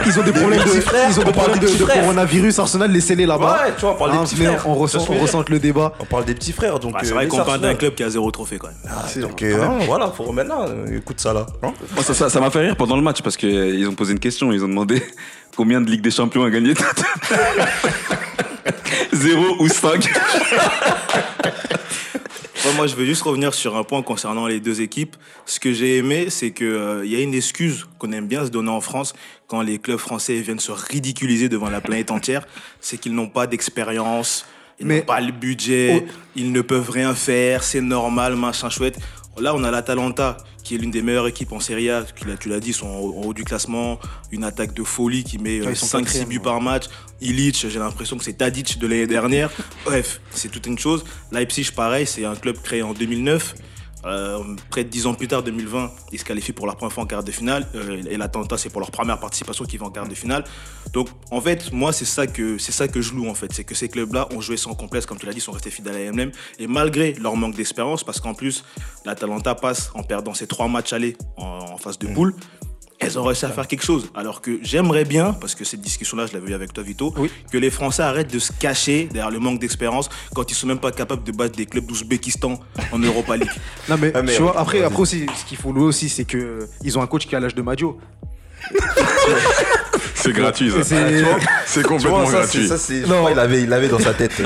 ils ont- des problèmes de, coronavirus. Arsenal, laissez-les là-bas. Ouais, tu vois, on parle des Hein, petits frères. On ressente le débat. On parle des petits frères, donc. Bah, c'est euh, vrai qu'on parle d'un Arsenal. club qui a zéro trophée quand même. Ah, donc, euh, hein, voilà, faut remettre là. Euh, Écoute ça là. hein. Moi, ça, ça, ça m'a fait rire pendant le match parce qu'ils ont posé une question. Ils ont demandé combien de Ligue des Champions a gagné Tottenham Zéro ou 5 Ouais, moi, je veux juste revenir sur un point concernant les deux équipes. Ce que j'ai aimé, c'est qu'il y a une excuse qu'on aime bien se donner en France quand les clubs français viennent se ridiculiser devant la planète entière. C'est qu'ils n'ont pas d'expérience, ils n'ont pas le budget, Oh. ils ne peuvent rien faire, c'est normal, machin chouette. Là, on a l'Atalanta, qui est l'une des meilleures équipes en Serie A. Tu l'as- dit, sont en haut du classement. Une attaque de folie qui met Ouais, ils sont 5-6 quatrième, buts ouais. par match. Illich, j'ai l'impression que c'est Tadic de l'année dernière. Bref, c'est toute une chose. Leipzig, pareil, c'est un club créé en 2009. Euh, près de 10 ans plus tard, 2020, ils se qualifient pour la première fois en quart de finale. Euh, et l'Atalanta, c'est pour leur première participation qui va en quart de finale. Donc, en fait, moi, c'est ça que c'est ça que je loue en fait, c'est que ces clubs-là ont joué sans complexe, comme tu l'as dit, sont restés fidèles à l'AMLM. Et malgré leur manque d'expérience, parce qu'en plus, l'Atalanta passe en perdant ses trois matchs allés en, en phase de poule. Elles ont réussi à faire quelque chose. Alors que j'aimerais bien, parce que cette discussion-là, je l'avais eu avec toi, Vito, Oui. que les Français arrêtent de se cacher derrière le manque d'expérience quand ils sont même pas capables de battre des clubs d'Ouzbékistan en Europa League. Non mais, Ah, mais- tu vois, après, après aussi, ce qu'il faut louer aussi, c'est que euh, ils ont un coach qui a l'âge de Madio. C'est gratuit, ça. C'est- complètement vois, ça, gratuit. c'est, ça, c'est, je Non. crois qu'il avait, il l'avait dans sa tête.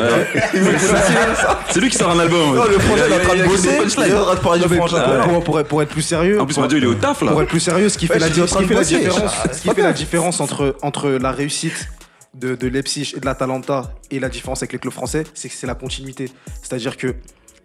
C'est lui qui sort un album. Non, le projet, il est en train de Il a- il a- il a- bosser. Il est en train de parler Non, du mais frangin. pour, pour- être, plus sérieux, En plus, pour- Madio, il est au taf là. Pour être plus sérieux, ce qui fait la, différence, ce qui fait la différence entre, entre la réussite de, de Leipzig et de l'Atalanta et la différence avec les clubs français, c'est que c'est la continuité. C'est-à-dire que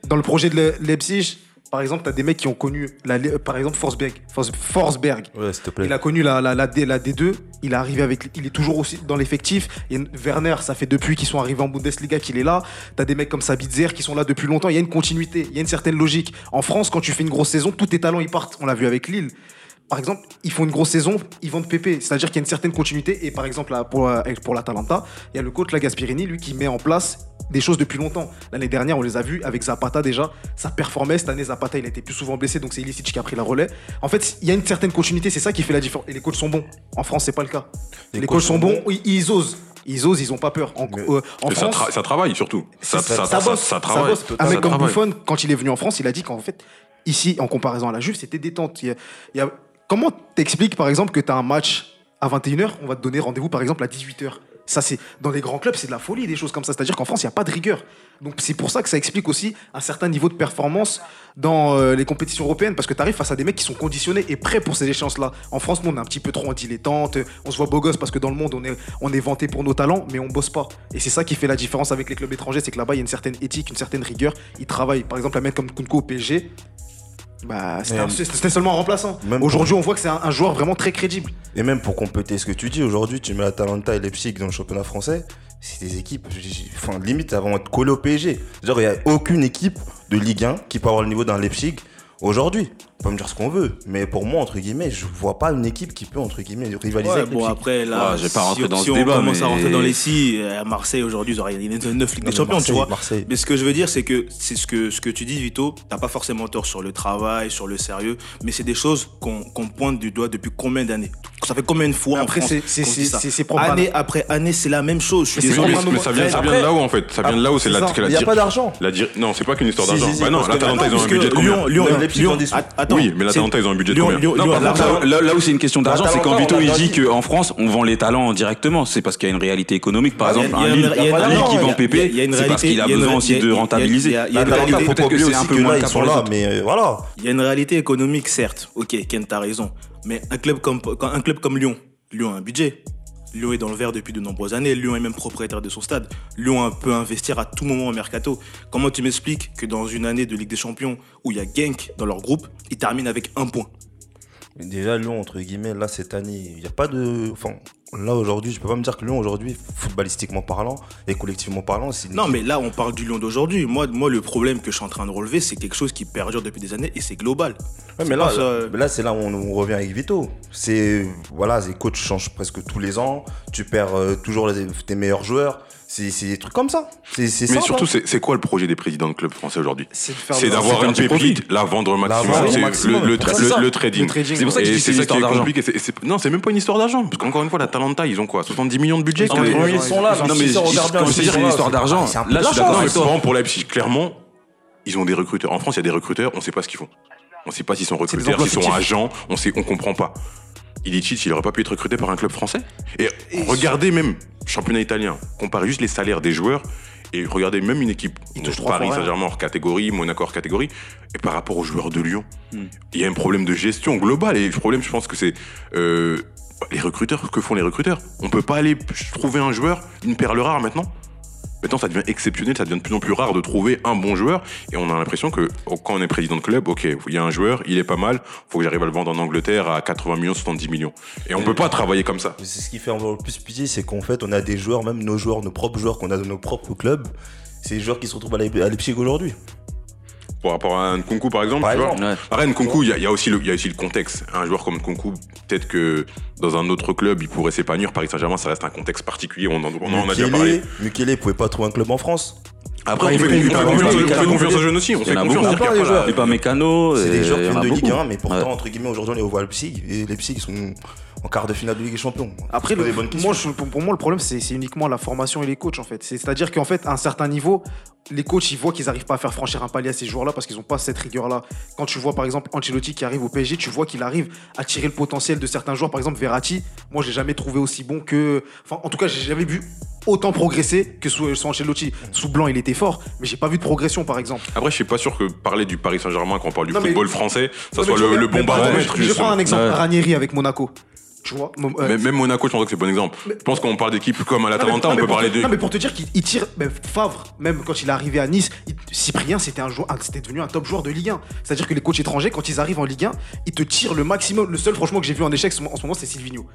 dans le projet de Le- Leipzig, par exemple, tu as des mecs qui ont connu, la, par exemple, Forsberg. Fors- Forsberg. Ouais, s'il te plaît. Il a connu la, la, la, D, la D2, il est arrivé avec, il est toujours aussi dans l'effectif. Et Werner, ça fait depuis qu'ils sont arrivés en Bundesliga qu'il est là. T'as des mecs comme Sabitzer qui sont là depuis longtemps. Il y a une continuité, il y a une certaine logique. En France, quand tu fais une grosse saison, tous tes talents ils partent. On l'a vu avec Lille. Par exemple, ils font une grosse saison, ils vendent Pépé. C'est-à-dire qu'il y a une certaine continuité. Et par exemple, pour, euh, pour l'Atalanta, il y a le coach la Gasperini, lui, qui met en place des choses depuis longtemps. L'année dernière, on les a vus avec Zapata déjà. Ça performait. Cette année, Zapata, il été plus souvent blessé, donc c'est Ilicic qui a pris la relais. En fait, il y a une certaine continuité. C'est ça qui fait la différence. Et les coachs sont bons. En France, c'est pas le cas. Les, coachs sont bons, ils, ils osent. Ils osent, ils ont pas peur. En, euh, en Et ça, France, tra- ça travaille surtout. Ça, ça, ça, bosse, travaille. bosse. Un mec comme. Buffon, quand il est venu en France, il a dit qu'en fait, ici, en comparaison à la Juve, c'était détente. Il y a- il y a- Comment t'expliques, par exemple, que tu as un match à 21h, on va te donner rendez-vous, par exemple, à 18h ça, c'est dans les grands clubs, c'est de la folie, des choses comme ça. C'est-à-dire qu'en France, il n'y a pas de rigueur. Donc, c'est pour ça que ça explique aussi un certain niveau de performance dans euh, les compétitions européennes, parce que tu arrives face à des mecs qui sont conditionnés et prêts pour ces échéances-là. En France, nous, on est un petit peu trop en dilettante. On se voit beau gosse parce que dans le monde, on est, on est vanté pour nos talents, mais on bosse pas. Et c'est ça qui fait la différence avec les clubs étrangers, c'est que là-bas, il y a une certaine éthique, une certaine rigueur. Ils travaillent. Par exemple, un mec comme Kunko au PSG, bah, c'était seulement un remplaçant. Aujourd'hui, on voit que c'est un, un joueur vraiment très crédible. Et même pour compléter ce que tu dis, aujourd'hui, tu mets Atalanta et Leipzig dans le championnat français, c'est des équipes, enfin, limite, vont être collées au PSG. Genre, il n'y a aucune équipe de Ligue 1 qui peut avoir le niveau d'un Leipzig aujourd'hui. On peut me dire ce qu'on veut, mais pour moi, entre guillemets, je vois pas une équipe qui peut, entre guillemets, rivaliser Ouais, avec bon, après, là, Ouais, je vais pas si, rentrer dans si ce on débat, commence mais- à rentrer dans les si, à Marseille aujourd'hui, ils auraient gagné 9 Ligues Non, des Champions, Marseille, tu vois. Marseille. Mais ce que je veux dire, c'est que c'est ce que, ce que tu dis, Vito, t'as pas forcément tort sur le travail, sur le sérieux, mais c'est des choses qu'on pointe du doigt depuis combien d'années? Ça fait combien de fois Après, c'est- propre Année après année, c'est la même chose. Je suis désolé. mais, ça vient, ça Après- vient de là où en fait Ça vient de là où c'est la, Il n'y a pas d'argent. Non, c'est pas qu'une histoire d'argent. bah non, ils ont un budget de combien Leipzig Lyon, attends, Oui, mais l'Atalanta, ils ont un budget de combien Non, là, là où c'est une question d'argent, c'est quand Vito il dit qu'en France, on vend les talents directement. C'est parce qu'il y a une réalité économique. Par exemple, il y a un Lille, qui vend Pépé, c'est parce qu'il a besoin aussi de rentabiliser. il y a- il y a une Peut-être réalité- que- c'est un aussi peu moins là, pour mais voilà. Il y a une réalité économique, certes. Ok, Ken, t'as raison. Mais un club comme, quand un club comme Lyon, Lyon a un budget. Lyon est dans le vert depuis de nombreuses années. Lyon est même propriétaire de son stade. Lyon peut investir à tout moment au mercato. Comment tu m'expliques que dans une année de Ligue des Champions où il y a Genk dans leur groupe, ils terminent avec un point? Déjà, Lyon, entre guillemets, là, cette année, il n'y a pas de. Enfin, là, aujourd'hui, je peux pas me dire que Lyon, aujourd'hui, footballistiquement parlant et collectivement parlant, c'est. Non, mais là, on parle du Lyon d'aujourd'hui. Moi, moi, le problème que je suis en train de relever, c'est quelque chose qui perdure depuis des années et c'est global. Ouais, mais là, ça- là c'est là où on, on revient avec Vito. C'est. Voilà, les coachs changent presque tous les ans. Tu perds euh, toujours les- tes meilleurs joueurs. C'est c'est des trucs comme ça. C'est Mais simple, surtout, hein. c'est c'est quoi le projet des présidents de clubs français aujourd'hui C'est de faire C'est de- d'avoir une pépite, la vendre au maximum, vendre au c'est maximum, le, le, tra- le- trading. C'est pour ça que c'est ça une qui histoire est compliqué. Non, c'est même pas une histoire d'argent. Parce qu'encore une fois, l'Atalanta, ils ont quoi? 70 millions de budget Non, mais ils sont là. Non, mais c'est une histoire d'argent, c'est un peu là, je suis d'accord pour Leipzig, clairement, ils ont des recruteurs. En France, il y a des recruteurs, on sait pas ce qu'ils font. On sait pas s'ils sont recruteurs, s'ils sont agents, on sait, on comprend pas. Ilicic, il aurait pas pu être recruté par un club français. Et, regardez même, championnat italien, comparez juste les salaires des joueurs et regardez même une équipe, trois Paris. Saint-Germain hors catégorie, Monaco hors catégorie, et par rapport aux joueurs de Lyon, Hmm. il y a un problème de gestion globale. Et le problème, je pense que c'est euh, les recruteurs. Que font les recruteurs? On peut pas aller trouver un joueur, une perle rare maintenant? Maintenant, ça devient exceptionnel, ça devient de plus en plus rare de trouver un bon joueur. Et on a l'impression que oh, quand on est président de club, ok, il y a un joueur, il est pas mal, faut que j'arrive à le vendre en Angleterre à 80 millions, 70 millions. Et on peut pas travailler comme ça. C'est ce qui fait encore plus pitié, c'est qu'en fait, on a des joueurs, même nos joueurs, nos propres joueurs qu'on a dans nos propres clubs, c'est des joueurs qui se retrouvent à Leipzig aujourd'hui. Par rapport à Nkunku, par exemple, Par tu vois. exemple. Ouais. Après, Nkunku, il y, a- y, aussi le- il y a aussi le contexte. Un joueur comme Nkunku, peut-être que dans un autre club, il pourrait s'épanouir. Paris Saint-Germain, ça reste un contexte particulier. On en, on en a déjà parlé. Mukele pouvait pas trouver un club en France. Après, on fait- confiance, aux jeunes aussi. On Il y fait confiance. beaucoup. C'est-à-dire qu'il y a les pas joueurs. Et pas mécano. C'est des joueurs qui viennent a de Ligue beaucoup. 1, mais pourtant, entre guillemets, aujourd'hui, on est au Leipzig. Et Leipzig, ils sont en quart de finale de Ligue des Champions. Après, C'est le- moi, je- pour, pour moi, le problème, c'est c'est uniquement la formation et les coachs, en fait. C'est- C'est-à-dire qu'en fait, à un certain niveau, les coachs, ils voient qu'ils n'arrivent pas à faire franchir un palier à ces joueurs-là parce qu'ils n'ont pas cette rigueur-là. Quand tu vois, par exemple, Ancelotti qui arrive au PSG, tu vois qu'il arrive à tirer le potentiel de certains joueurs. Par exemple, Verratti, moi, je l'ai jamais trouvé aussi bon que. Enfin, en tout cas, j'ai jamais vu autant progresser que sous, sous Ancelotti. Sous Blanc, il était fort, mais j'ai pas vu de progression, par exemple. Après, je suis pas sûr que parler du Paris Saint-Germain quand on parle du Non, mais- football français, ça soit le, le bon baromètre. Je prendre un exemple. Ouais. Ranieri avec Monaco. Tu vois euh, Même, même Monaco, je pense que c'est un bon exemple. Je pense qu'on parle d'équipes comme à mais- l'Atalanta, on mais peut parler de. Non, mais pour te dire qu'il il tire. ben, Favre, même quand il est arrivé à Nice, il- Cyprien, c'était un joueur, ah, c'était devenu un top joueur de Ligue 1. C'est-à-dire que les coachs étrangers, quand ils arrivent en Ligue 1, ils te tirent le maximum. Le seul, franchement, que j'ai vu en échec en ce moment, c'est Silvino.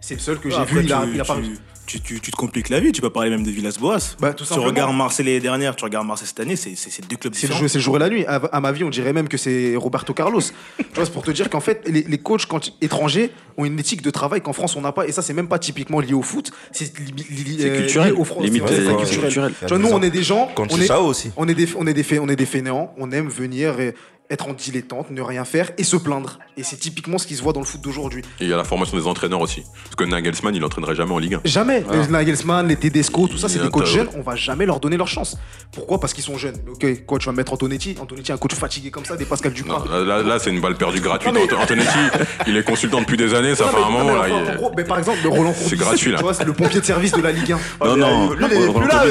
C'est le seul que j'ai Après, vu. Il a, tu, il a pas. tu, tu, tu- tu te compliques la vie. Tu peux parler même de Villas-Boas. Bah, tout tu regardes Marseille l'année dernière, tu regardes Marseille cette année, c'est c'est- c'est deux clubs différents. c'est le jour et la nuit. À, à ma vie, on dirait même que c'est Roberto Carlos. tu vois, c'est pour te dire qu'en fait, les, les coachs quand, étrangers ont une éthique de travail qu'en France, on n'a pas. Et ça, c'est même pas typiquement lié au foot. C'est li- li- li- C'est euh, culturel. lié au France. Limite, Ouais, c'est très ouais, culturel. culturel. Tu vois, nous, on est des gens. Quand on c'est est, ça aussi. On est des, on est des, fai- on est des fainéants, on aime venir et être en dilettante, ne rien faire et se plaindre. Et c'est typiquement ce qui se voit dans le foot d'aujourd'hui. Et il y a la formation des entraîneurs aussi. Parce que Nagelsmann, il entraînerait jamais en Ligue 1. Jamais. Les Nagelsmann, les Tedesco, tout ça, c'est des coachs jeunes. On va jamais leur donner leur chance. Pourquoi Parce qu'ils sont jeunes. Ok, quoi, tu vas mettre Antonetti. Antonetti, un coach fatigué comme ça, des Pascal Duprat. Non, là, là, c'est une balle perdue gratuite. Mais- Antonetti, il est consultant depuis des années, ça Non, fait mais- un moment. mais là, enfin, il en est- gros, mais par exemple, le Roland C'est gratuit, là. Tu vois, c'est le pompier de service de la Ligue 1. Non, non, Lui, il est Roland plus là,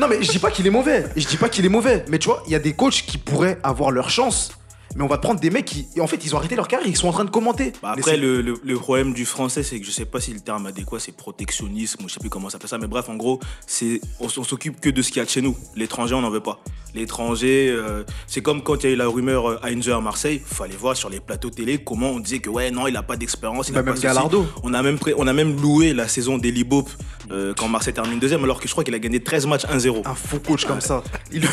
Non, mais je dis pas qu'il est mauvais. Je dis pas qu'il est mauvais. Mais tu vois, il y a des coachs qui pourraient avoir leur chance. Mais on va te prendre des mecs qui, et en fait, ils ont arrêté leur carrière. Ils sont en train de commenter. Bah, après, le, le- le problème du français, c'est que je sais pas si le terme adéquat, c'est protectionnisme ou je sais plus comment ça s'appelle ça, mais bref, en gros, c'est on, on s'occupe que de ce qu'il y a de chez nous. L'étranger, on n'en veut pas. L'étranger, euh, c'est comme quand il y a eu la rumeur euh, Heinze à Marseille, fallait voir sur les plateaux télé comment on disait que ouais, non, il a pas d'expérience, il Bah, a pas même. Gallardo. On a même, on a même loué la saison d'Eli Bop euh, quand Marseille termine deuxième, alors que je crois qu'il a gagné 13 matchs 1-0. un faux coach comme ça. Il-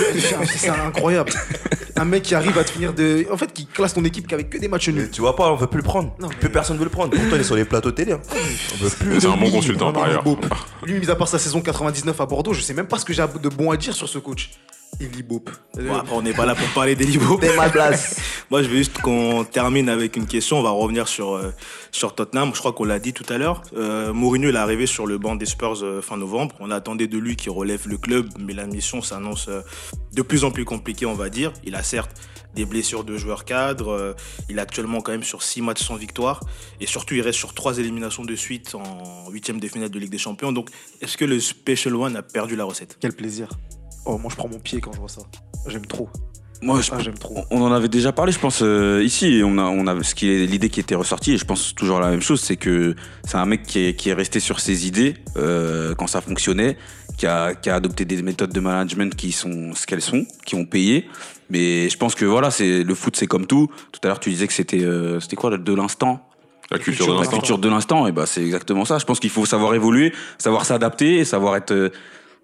c'est incroyable. Un mec qui arrive à te finir de. En fait, qui classe ton équipe qu'avec que des matchs nuls. tu vois pas, on veut plus le prendre. Non, mais- Plus personne veut le prendre. Pourtant, il est sur les plateaux télé. hein. On veut plus. C'est un bon consultant par ailleurs. Lui, mis à part sa saison 99 à Bordeaux, je sais même pas ce que j'ai de bon à dire sur ce coach. Bop. Bon, après, on n'est pas là pour parler d'Eli Bop. ma place. Moi, je veux juste qu'on termine avec une question. On va revenir sur, euh, sur Tottenham. Je crois qu'on l'a dit tout à l'heure. Euh, Mourinho, il est arrivé sur le banc des Spurs euh, fin novembre. On attendait de lui qu'il relève le club, mais la mission s'annonce euh, de plus en plus compliquée, on va dire. Il a certes des blessures de joueurs cadres. euh, il est actuellement quand même sur 6 matchs sans victoire. Et surtout, il reste sur 3 éliminations de suite en huitième de finale de Ligue des Champions. Donc, est-ce que le Special One a perdu la recette? Quel plaisir. Oh, moi je prends mon pied quand je vois ça. J'aime trop. Moi, je Ah, j'aime trop. On en avait déjà parlé, je pense, euh, ici. On a, on a, ce qui est l'idée qui était ressortie, et je pense toujours la même chose, c'est que c'est un mec qui est, qui est resté sur ses idées euh, quand ça fonctionnait, qui a, qui a adopté des méthodes de management qui sont ce qu'elles sont, qui ont payé. Mais je pense que voilà, c'est le foot, c'est comme tout. Tout à l'heure, tu disais que c'était, euh, c'était quoi, de l'instant? La culture de la l'instant. culture de l'instant, et ben c'est exactement ça. Je pense qu'il faut savoir évoluer, savoir s'adapter, et savoir être euh,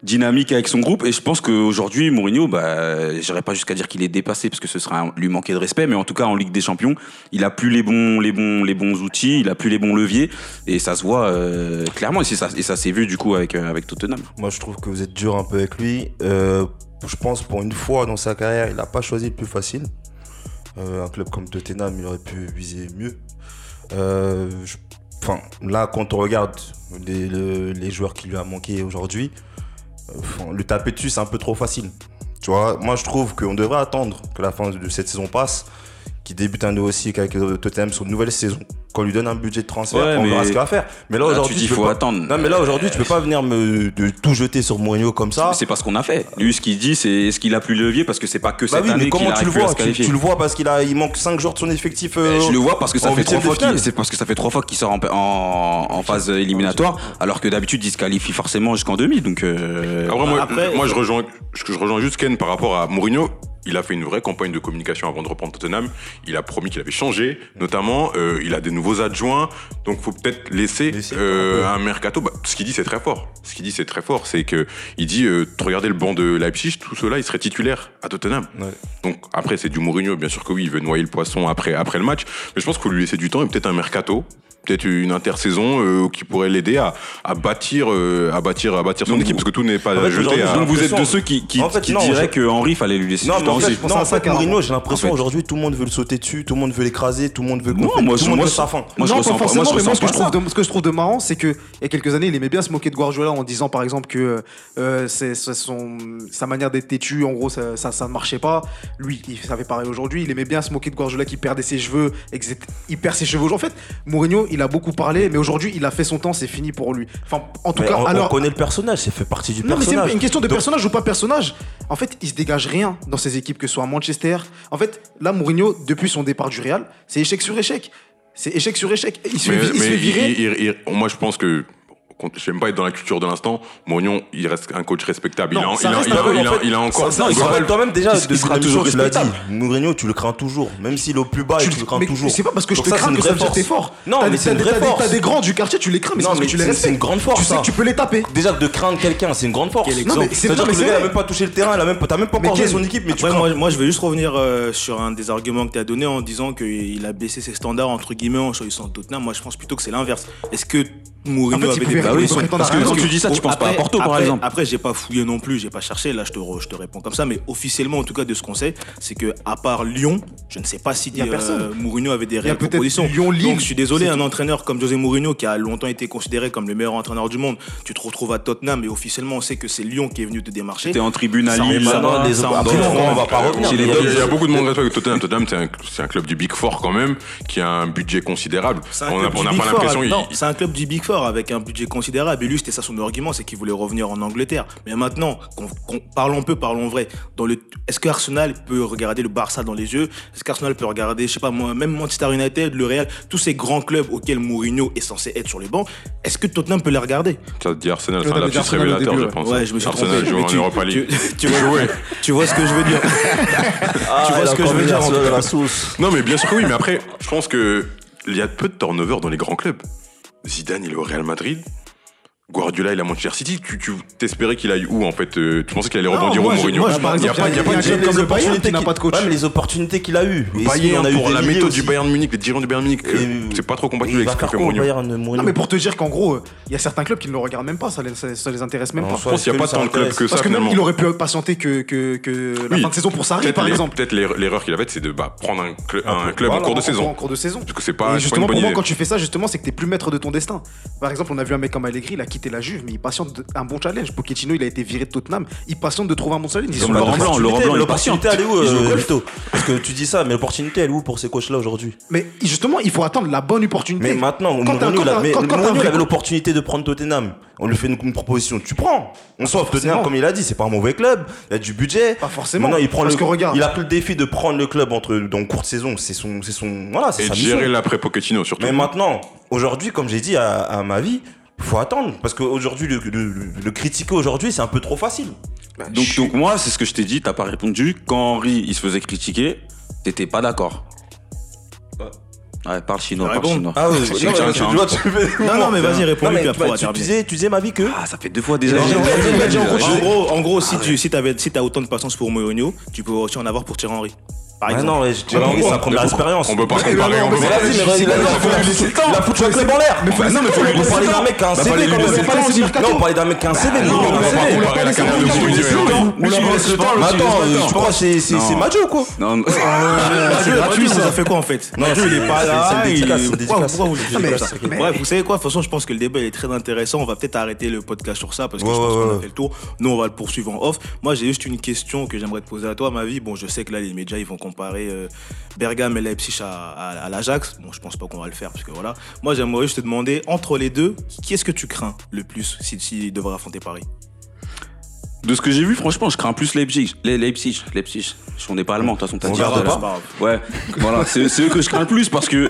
dynamique avec son groupe. Et je pense qu'aujourd'hui, Mourinho, bah, j'irai pas jusqu'à dire qu'il est dépassé parce que ce serait un- lui manquer de respect, mais en tout cas en Ligue des Champions, il a plus les bons, les bons, les bons outils, il a plus les bons leviers, et ça se voit euh, clairement. Et ça, et ça s'est vu du coup avec euh, avec Tottenham. Moi, je trouve que vous êtes dur un peu avec lui. Euh, je pense pour une fois dans sa carrière, il n'a pas choisi le plus facile. Un club comme Tottenham, il aurait pu viser mieux. Là, quand on regarde les, le- les joueurs qui lui a manqué aujourd'hui, le taper dessus, c'est un peu trop facile. Moi, je trouve qu'on devrait attendre que la fin de cette saison passe, qu'il débute un nouveau cycle avec euh, Tottenham sur une nouvelle saison, qu'on lui donne un budget de transfert, Ouais, on mais- verra ce qu'il va faire. Mais là, Là, aujourd'hui, tu dis faut pas- attendre. Non, mais là, aujourd'hui, tu peux pas venir me de tout jeter sur Mourinho comme ça. Mais c'est pas ce qu'on a fait. Lui, ce qu'il dit, c'est est-ce qu'il a plus le levier parce que c'est pas que Bah cette oui, année mais comment qu'il tu le vois? tu, le vois parce qu'il a, il manque 5 joueurs de son effectif. euh, Je le vois parce que ça fait trois fois qu'il, c'est parce que ça fait trois fois qu'il sort en, en, en phase éliminatoire, alors que d'habitude il se qualifie forcément jusqu'en demi. Donc euh, Après, moi, Après- moi je, rejoins, je, je rejoins juste Ken par rapport à Mourinho. Il a fait une vraie campagne de communication avant de reprendre Tottenham. Il a promis qu'il avait changé, notamment. euh, il a des nouveaux adjoints. Donc, faut peut-être laisser, Laisser, euh, un mercato. Bah, ce qu'il dit, c'est très fort. Ce qu'il dit, c'est très fort. C'est que il dit, euh, regardez le banc de Leipzig, tout cela, il serait titulaire à Tottenham. Ouais. Donc, après, c'est du Mourinho. Bien sûr que oui, il veut noyer le poisson après, après le match. Mais je pense qu'il faut lui laisser du temps et peut-être un mercato. Peut-être une intersaison euh, qui pourrait l'aider à, à bâtir, euh, à bâtir, à bâtir son Donc, équipe parce que tout n'est pas en fait, jeté à. donc vous êtes de ceux qui, qui, En fait, qui non, diraient je- que Henry fallait lui laisser Non, du mais en temps fait, aussi. je pense non, à ça carrément. Mourinho, j'ai l'impression En fait. aujourd'hui, tout le monde veut le sauter dessus, tout le monde veut l'écraser, tout le monde veut Non, moi, tout je- le monde moi, veut sa fin. moi, je non, ressens pas moi, je ressens ce que, je trouve de, ce que je trouve de marrant, c'est que il y a quelques années, il aimait bien se moquer de Guardiola en disant, par exemple, que euh, c'est, son, sa manière d'être têtu, en gros, ça, ça, ça ne marchait pas. Lui, il savait pareil aujourd'hui. Il aimait bien se moquer de Guardiola qui perdait ses cheveux, et que perd ses cheveux. En fait, Mourinho, il a beaucoup parlé, mais aujourd'hui, il a fait son temps, c'est fini pour lui. Enfin, en tout Mais cas, on, on alors. connaît le personnage, ça fait partie du Non, mais c'est personnage. une question de Donc, personnage ou pas personnage. En fait, il se dégage rien dans ses équipes, que ce soit à Manchester. En fait, là, Mourinho, depuis son départ du Real, c'est échec sur échec. C'est échec sur échec. Il se fait, Mais, il se mais fait virer. il- il- il- moi, je pense que. J'aime pas être dans la culture de l'instant. Mourinho, il reste un coach respectable. Non, il, a, ça il, a, reste il, a, un peu, il, a, en fait, il a encore. Ça, il rappelle toi-même déjà, depuis sera toujours tu l'as dit. respectable. Mourinho, tu le crains toujours. Même s'il est au plus bas, Tu tu, le crains mais toujours. C'est pas parce que je te ça, c'est crains que ça veut dire t'es fort. Non, T'as mais des- c'est une t'as vraie t'as force. T'as des grands du quartier, tu les crains, mais c'est Non, parce que mais tu les c'est- c'est respectes. une grande force, Tu sais que tu peux les taper. Déjà de craindre quelqu'un, c'est une grande force. Non, mais c'est- C'est-à-dire non, que le gars, il a vrai. même pas touché le terrain, il a même pas, t'as même pas encore son équipe, mais tu moi, je vais juste revenir euh, sur un des arguments que tu as donné en disant qu'il a baissé ses standards, entre guillemets, en choisissant Tottenham. Moi, je pense plutôt que c'est l'inverse. Est-ce que Mourinho avait des Bah oui, pouvait parce que quand tu dis ça, tu penses pas à Porto, par après, exemple. Après, j'ai pas fouillé non plus, j'ai pas cherché. Là, je te, re- je te réponds comme ça. Mais officiellement, en tout cas, de ce qu'on sait, c'est que à part Lyon, je ne sais pas si a euh. Mourinho avait des réelles propositions. Lyon-Lille, Donc, je suis désolé, un tout. entraîneur comme José Mourinho, qui a longtemps été considéré comme le meilleur entraîneur du monde, tu te retrouves à Tottenham et officiellement, on sait que c'est Lyon qui est venu te démarcher. T'es en tribune à Lille. on va pas revenir. Il y, a- beaucoup de monde avec Tottenham. Tottenham, c'est un, club du Big Four quand même, qui a un budget considérable. C'est un On club n'a pas Four, l'impression. c'est un club du Big Four avec un budget considérable. Et lui, c'était ça son argument, c'est qu'il voulait revenir en Angleterre. Mais maintenant, qu'on, qu'on- parlons peu, parlons vrai. Dans le, est-ce que Arsenal peut regarder le Barça dans les yeux? Est-ce qu'Arsenal peut regarder, je sais pas moi, même Manchester United, le Real, tous ces grands clubs auxquels Mourinho est censé être sur les bancs Est-ce que Tottenham peut les regarder? Ça te dit Arsenal, c'est un lapsus révélateur, début, je pense. Ouais, je me suis Arsenal joue en tu, Europa League. tu- tu vois, tu vois ce que je veux dire Ah, tu vois ce a que je veux dire, en la sauce. Non, mais bien sûr que oui, mais après, je pense que il y a peu de turnover dans les grands clubs. Zidane, il est au Real Madrid. Guardiola, il à Manchester City. Tu, tu t'espérais qu'il aille où en fait euh, Tu pensais qu'il allait rebondir je- Mourinho moi, je- par Il y a pas- il y a pas a de comme le Bayern qui n'a pas de coach. Ouais, mais les opportunités qu'il a eues. Bayern a pour la méthode du. Bayern Munich, les dirigeants du Bayern Munich, euh, c'est pas trop compatible il avec ce que au Mourinho. Bayern Mourinho Non, mais pour te dire qu'en gros, il y a certains clubs qui ne le regardent même pas, ça les, ça, ça les intéresse même Non, pas. Je pense qu'il n'y a pas tant de clubs que ça Parce que même, il aurait pu patienter que, la fin de saison pour Sarri, par exemple. Peut-être l'erreur qu'il avait, c'est de bah, prendre un, club en cours de saison. En cours de saison. Parce que c'est pas, justement, pour moi, quand tu fais ça, justement, c'est que t'es plus maître de ton destin. Par exemple, on a vu un mec comme Allegri, il a quitté quitter la Juve, mais il patiente un bon challenge. Pochettino, il a été viré de Tottenham. Il patiente de trouver un bon challenge. Ils sont Laurent là. Blanc, Laurent L'opportunité, elle est où, euh, Parce que tu dis ça, mais l'opportunité, elle est où pour ces coachs-là aujourd'hui? Mais justement, il faut attendre la bonne opportunité. Mais maintenant, Mourinho, il avait l'opportunité de prendre Tottenham. On lui fait une, une proposition, tu prends. On sort Tottenham, comme il a dit, c'est pas un mauvais club. Il y a du budget. Pas forcément. Maintenant, il prend Parce le. que regarde. Il a pris le défi de prendre le club entre dans courte saison. C'est son, c'est son, voilà, c'est Et sa gérer l'après Pochettino surtout. Mais maintenant, aujourd'hui, comme j'ai dit à, à ma vie, faut attendre parce qu'aujourd'hui, le, le, critiquer aujourd'hui, c'est un peu trop facile. Donc, donc moi, c'est ce que je t'ai dit, t'as pas répondu. Quand Henri, il se faisait critiquer, t'étais pas d'accord. Ouais, parle chinois, parle chinois. Ah oui. Non, non, mais vas-y, réponds, Non, mais puis tu, après, on va tu- terminer. disais, tu disais ma vie que. Ah, ça fait deux fois déjà. En gros, en gros, si tu si avais, si as autant de patience pour Mourinho, tu peux aussi en avoir pour Thierry Henry. Par Ah exemple. non, ouais, je dirais, pourquoi ça prend de Mais l'expérience. On peut pas Mais comparer, on mais peut Mais pas. mais il a foutu un club en l'air. Mais faut- non, mais faut lui On laisser parlait le d'un mec qui a un CV quand même. Non, on parlait d'un mec qui a un CV. Non, on va un pas CV. comparer la carrière de Mourinho Mais tu Mais tu attends, pense que c'est c'est- c'est Madio quoi. Non, non. C'est gratuit, ça, fait quoi en fait Non, Mathieu, il est pas c'est- là. c'est c'est Pourquoi vous le dites Ah, mais- comme ça mais- Bref, vous savez quoi De toute façon, je pense que le débat il est très intéressant. On va peut-être arrêter le podcast sur ça parce que je pense qu'on a fait le tour. Nous, on va le poursuivre en off. Moi, j'ai juste une question que j'aimerais te poser à toi, ma vie. Bon, je sais que là, les médias ils vont comparer euh, Bergame et Leipzig à, à- à l'Ajax. Bon, je pense pas qu'on va le faire parce que voilà. Moi, j'aimerais juste te demander entre les deux, qui est-ce que tu crains le plus s'il si, devrait affronter Paris? De ce que j'ai vu, franchement, je crains plus Leipzig. Les Leipzig, Leipzig. On n'est pas allemand, de toute façon, t'as dit. pas. Ouais, voilà, c'est c'est eux que je crains le plus parce que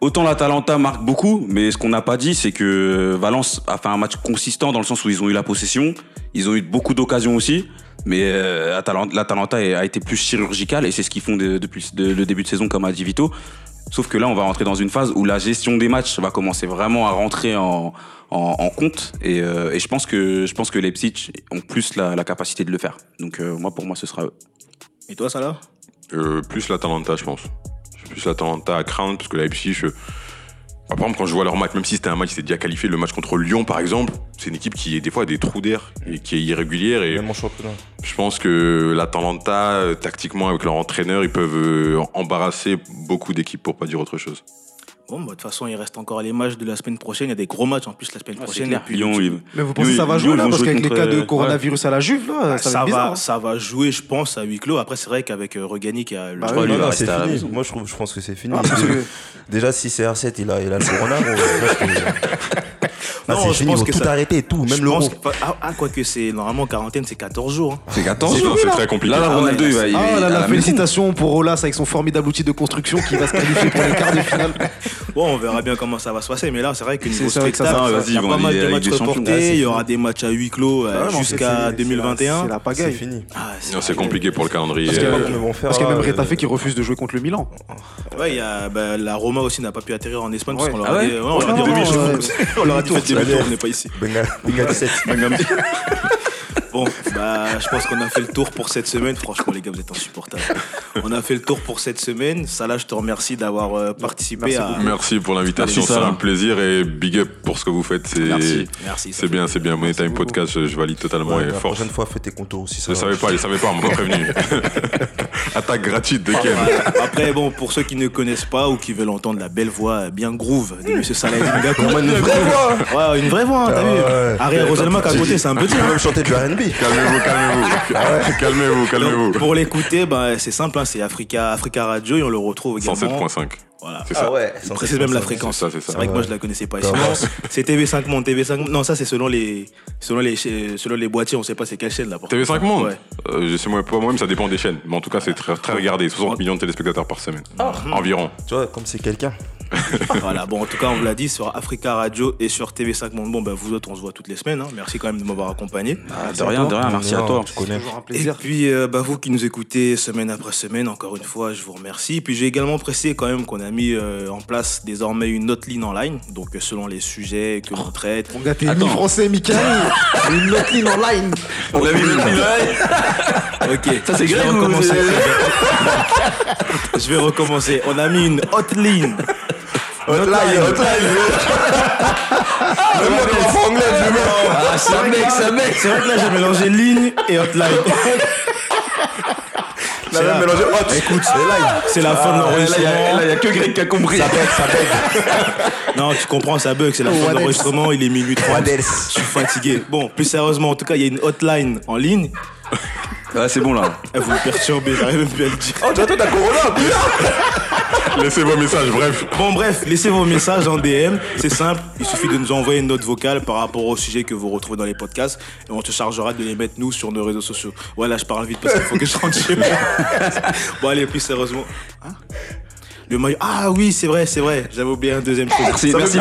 autant l'Atalanta marque beaucoup, mais ce qu'on n'a pas dit, c'est que Valence a fait un match consistant dans le sens où ils ont eu la possession, ils ont eu beaucoup d'occasions aussi, mais euh, Atalan- l'Atalanta a été plus chirurgical et c'est ce qu'ils font de- depuis de- le début de saison, comme a dit Vito. Sauf que là, on va rentrer dans une phase où la gestion des matchs va commencer vraiment à rentrer en, en, en compte. Et, euh, et je pense que je pense que Leipzig ont plus la, la capacité de le faire. Donc euh, moi, pour moi, ce sera eux. Et toi, Salah? Euh, plus l'Atalanta, je pense. Plus l'Atalanta à craindre, parce que la Leipzig, je- par exemple, quand je vois leur match, même si c'était un match qui s'était déjà qualifié, le match contre Lyon, par exemple, c'est une équipe qui, des fois, a des trous d'air et qui est irrégulière. Et Même en championnat. je pense que l'Atalanta, euh, tactiquement, avec leur entraîneur, ils peuvent euh, embarrasser beaucoup d'équipes, pour pas dire autre chose. Bon, bah, de toute façon, il reste encore les matchs de la semaine prochaine. Il y a des gros matchs en plus la semaine Ah, c'est prochaine. Et puis, Lyon, Mais vous pensez que ça va jouer là Parce qu'avec les contre, cas de euh, coronavirus à la Juve, là, ça, ça, va être bizarre. va, ça va jouer, je pense, à huis clos. Après, c'est vrai qu'avec euh, Regani qui a le Bah crois oui, c'est à fini. Moi, je, trouve, je pense que c'est fini. Ah, parce que- Déjà, si CR7 il a, il a le corona, Là, Non, c'est je fini, pense ils que vont tout ça- arrêter et tout, Je même l'euro. que- ah, ah, quoi que c'est normalement quarantaine, c'est 14 jours. hein. C'est 14 C'est jours. c'est très compliqué. Là, là, Ah ouais, Ronaldo, il va. il Ah là là, félicitations pour Olas avec son formidable outil de construction qui va se qualifier pour les quarts de finale. Bon, on verra bien comment ça va se passer, mais là, c'est vrai C'est que ça, spectacle, il vas-y, y a pas mal de matchs reportés, c'est il y aura des matchs à huis clos euh, Ah jusqu'à c'est- c'est- 2021. C'est la C'est pagaille. fini. Ah, Non, C'est compliqué pour le calendrier. Parce qu'il y a même euh, Retafe qui refuse de jouer contre le Milan. Ouais, bah, la Roma aussi n'a pas pu atterrir en Espagne parce qu'on leur Ah a dit, on faites n'est pas ici. Bengal Bengal 7. Bon, bah, je pense qu'on a fait le tour pour cette semaine. Franchement, les gars, vous êtes insupportables. On a fait le tour pour cette semaine. Salah, je te remercie d'avoir euh, participé Merci à. Merci pour l'invitation, c'est un plaisir et big up pour ce que vous faites. C'est Merci. Merci. ça c'est bien, c'est bien. Money Time. Podcast, je, je valide totalement Ouais, et la force. prochaine fois, fais tes contours aussi. Je savais pas, je savais pas, on m'a pas prévenu. Attaque gratuite de Ken. Voilà. Après, bon, pour ceux qui ne connaissent pas ou qui veulent entendre la belle voix bien groove de Monsieur Salah Eddin Gakou. Une vraie voix Ouais, une vraie voix, hein, t'as Ah vu. Ariel Roselmack à côté, c'est un petit. Tu peux même chanter du R&B. Calmez-vous, calmez-vous. calmez-vous, calmez-vous. Donc, pour l'écouter, bah, c'est simple, hein, c'est Africa, Africa Radio et on le retrouve également. 107.5. Voilà. C'est ça. ouais. Il précise même la fréquence. C'est ça, c'est ça. C'est vrai que moi je la connaissais pas. Va. c'est TV5 Monde, TV5 Non, ça c'est selon les, selon les, selon les boîtiers, on sait pas c'est quelle chaîne là. pour TV5 Monde Ouais. euh, Je sais moi, pour moi-même, ça dépend des chaînes. Mais en tout cas, c'est très, très regardé. 60 millions de téléspectateurs par semaine. Environ. Tu vois, comme c'est quelqu'un. Voilà, bon, en tout cas, on vous l'a dit sur Africa Radio et sur TV5 Monde. Bon, bah, vous autres, on se voit toutes les semaines. hein. Merci quand même de m'avoir accompagné. Ah, de rien, de rien. Merci à toi. Tu connais. Toujours un Et plaisir. puis, euh, bah, vous qui nous écoutez semaine après semaine, encore une fois, je vous remercie. Puis, j'ai également précisé quand même qu'on a mis euh, en place désormais une autre ligne en ligne. Donc, euh, selon les sujets que l'on traite. Mon gars, t'es Attends. mi-français, Michael. Une autre ligne en ligne. On a vu le Ok, Ça, c'est je vais grave Je vais recommencer. On a mis une hotline. Hotline, hotline. Le mec en franglais, je veux Ah, un mec, c'est un mec. C'est vrai que là, j'ai mélangé ligne et hotline. Même là. mélangé. Tu- Écoute, c'est live. c'est la fin de Là, y l'enregistrement. là, il y a que Greg qui a compris. Ça bug, ça bug. Non, tu comprends, ça bug, c'est la fin de l'enregistrement, il est minuit 30. What Je suis fatigué. Bon, plus sérieusement, en tout cas, il y a une hotline en ligne. Ah, c'est bon là. Eh, Vous me perturbez, j'arrive même plus à le dire. Oh, toi, toi, t'as Corona. Laissez vos messages, bref. Bon, bref, laissez vos messages en DM. C'est simple, il suffit de nous envoyer une note vocale par rapport au sujet que vous retrouvez dans les podcasts et on se chargera de les mettre, nous, sur nos réseaux sociaux. Voilà, je parle vite parce qu'il faut que je rentre chez moi. bon, allez, plus sérieusement. Hein? Le maillot. Ah oui, c'est vrai, c'est vrai. J'avais oublié un deuxième truc. Merci, Ça merci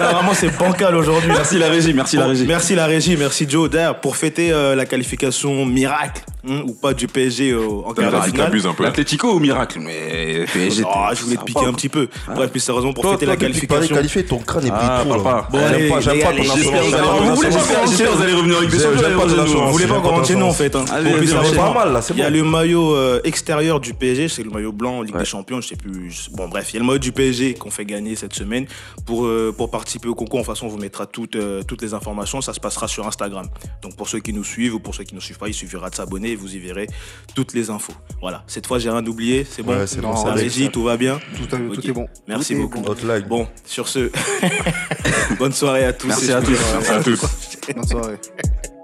Non, vraiment, c'est bancal aujourd'hui. Merci la régie, merci la régie. Merci la régie, merci Joe. D'ailleurs, pour fêter euh, la qualification miracle hein, ou pas du PSG au- en quart de finale. abuse un peu. L'Atlético ou miracle Mais PSG. Ah, t'es- je voulais te piquer un pas. petit peu. Bref, plus sérieusement, pour Toi, fêter toi, la qualification. qualifié, ton crâne est Ah, trop. papa. Bon, J'aime pas- j'aime pas ton assurance. pas vous voulez- que vous allez revenir avec des choses. pas. Vous voulez pas J'aime qu'on rentre chez nous en fait hein. Sérieusement, Pas mal, là, c'est Il y a le maillot euh, extérieur du PSG, c'est le maillot blanc Ligue des Champions, je sais plus. Bon bref, il y a le maillot du PSG qu'on fait gagner cette semaine. Pour, euh, pour participer au concours, de toute façon, on vous mettra toutes, euh, toutes les informations. Ça se passera sur Instagram. Donc pour ceux qui nous suivent ou pour ceux qui ne nous suivent pas, il suffira de s'abonner et vous y verrez toutes les infos. Voilà, cette fois j'ai rien oublié, c'est bon? Ouais, c'est bon, La ça va. régie, tout va bien? Tout, tout est bon. Merci Tout est beaucoup. bon. Sur ce, bonne soirée à tous. Merci et à tous. à tous. Bonne soirée.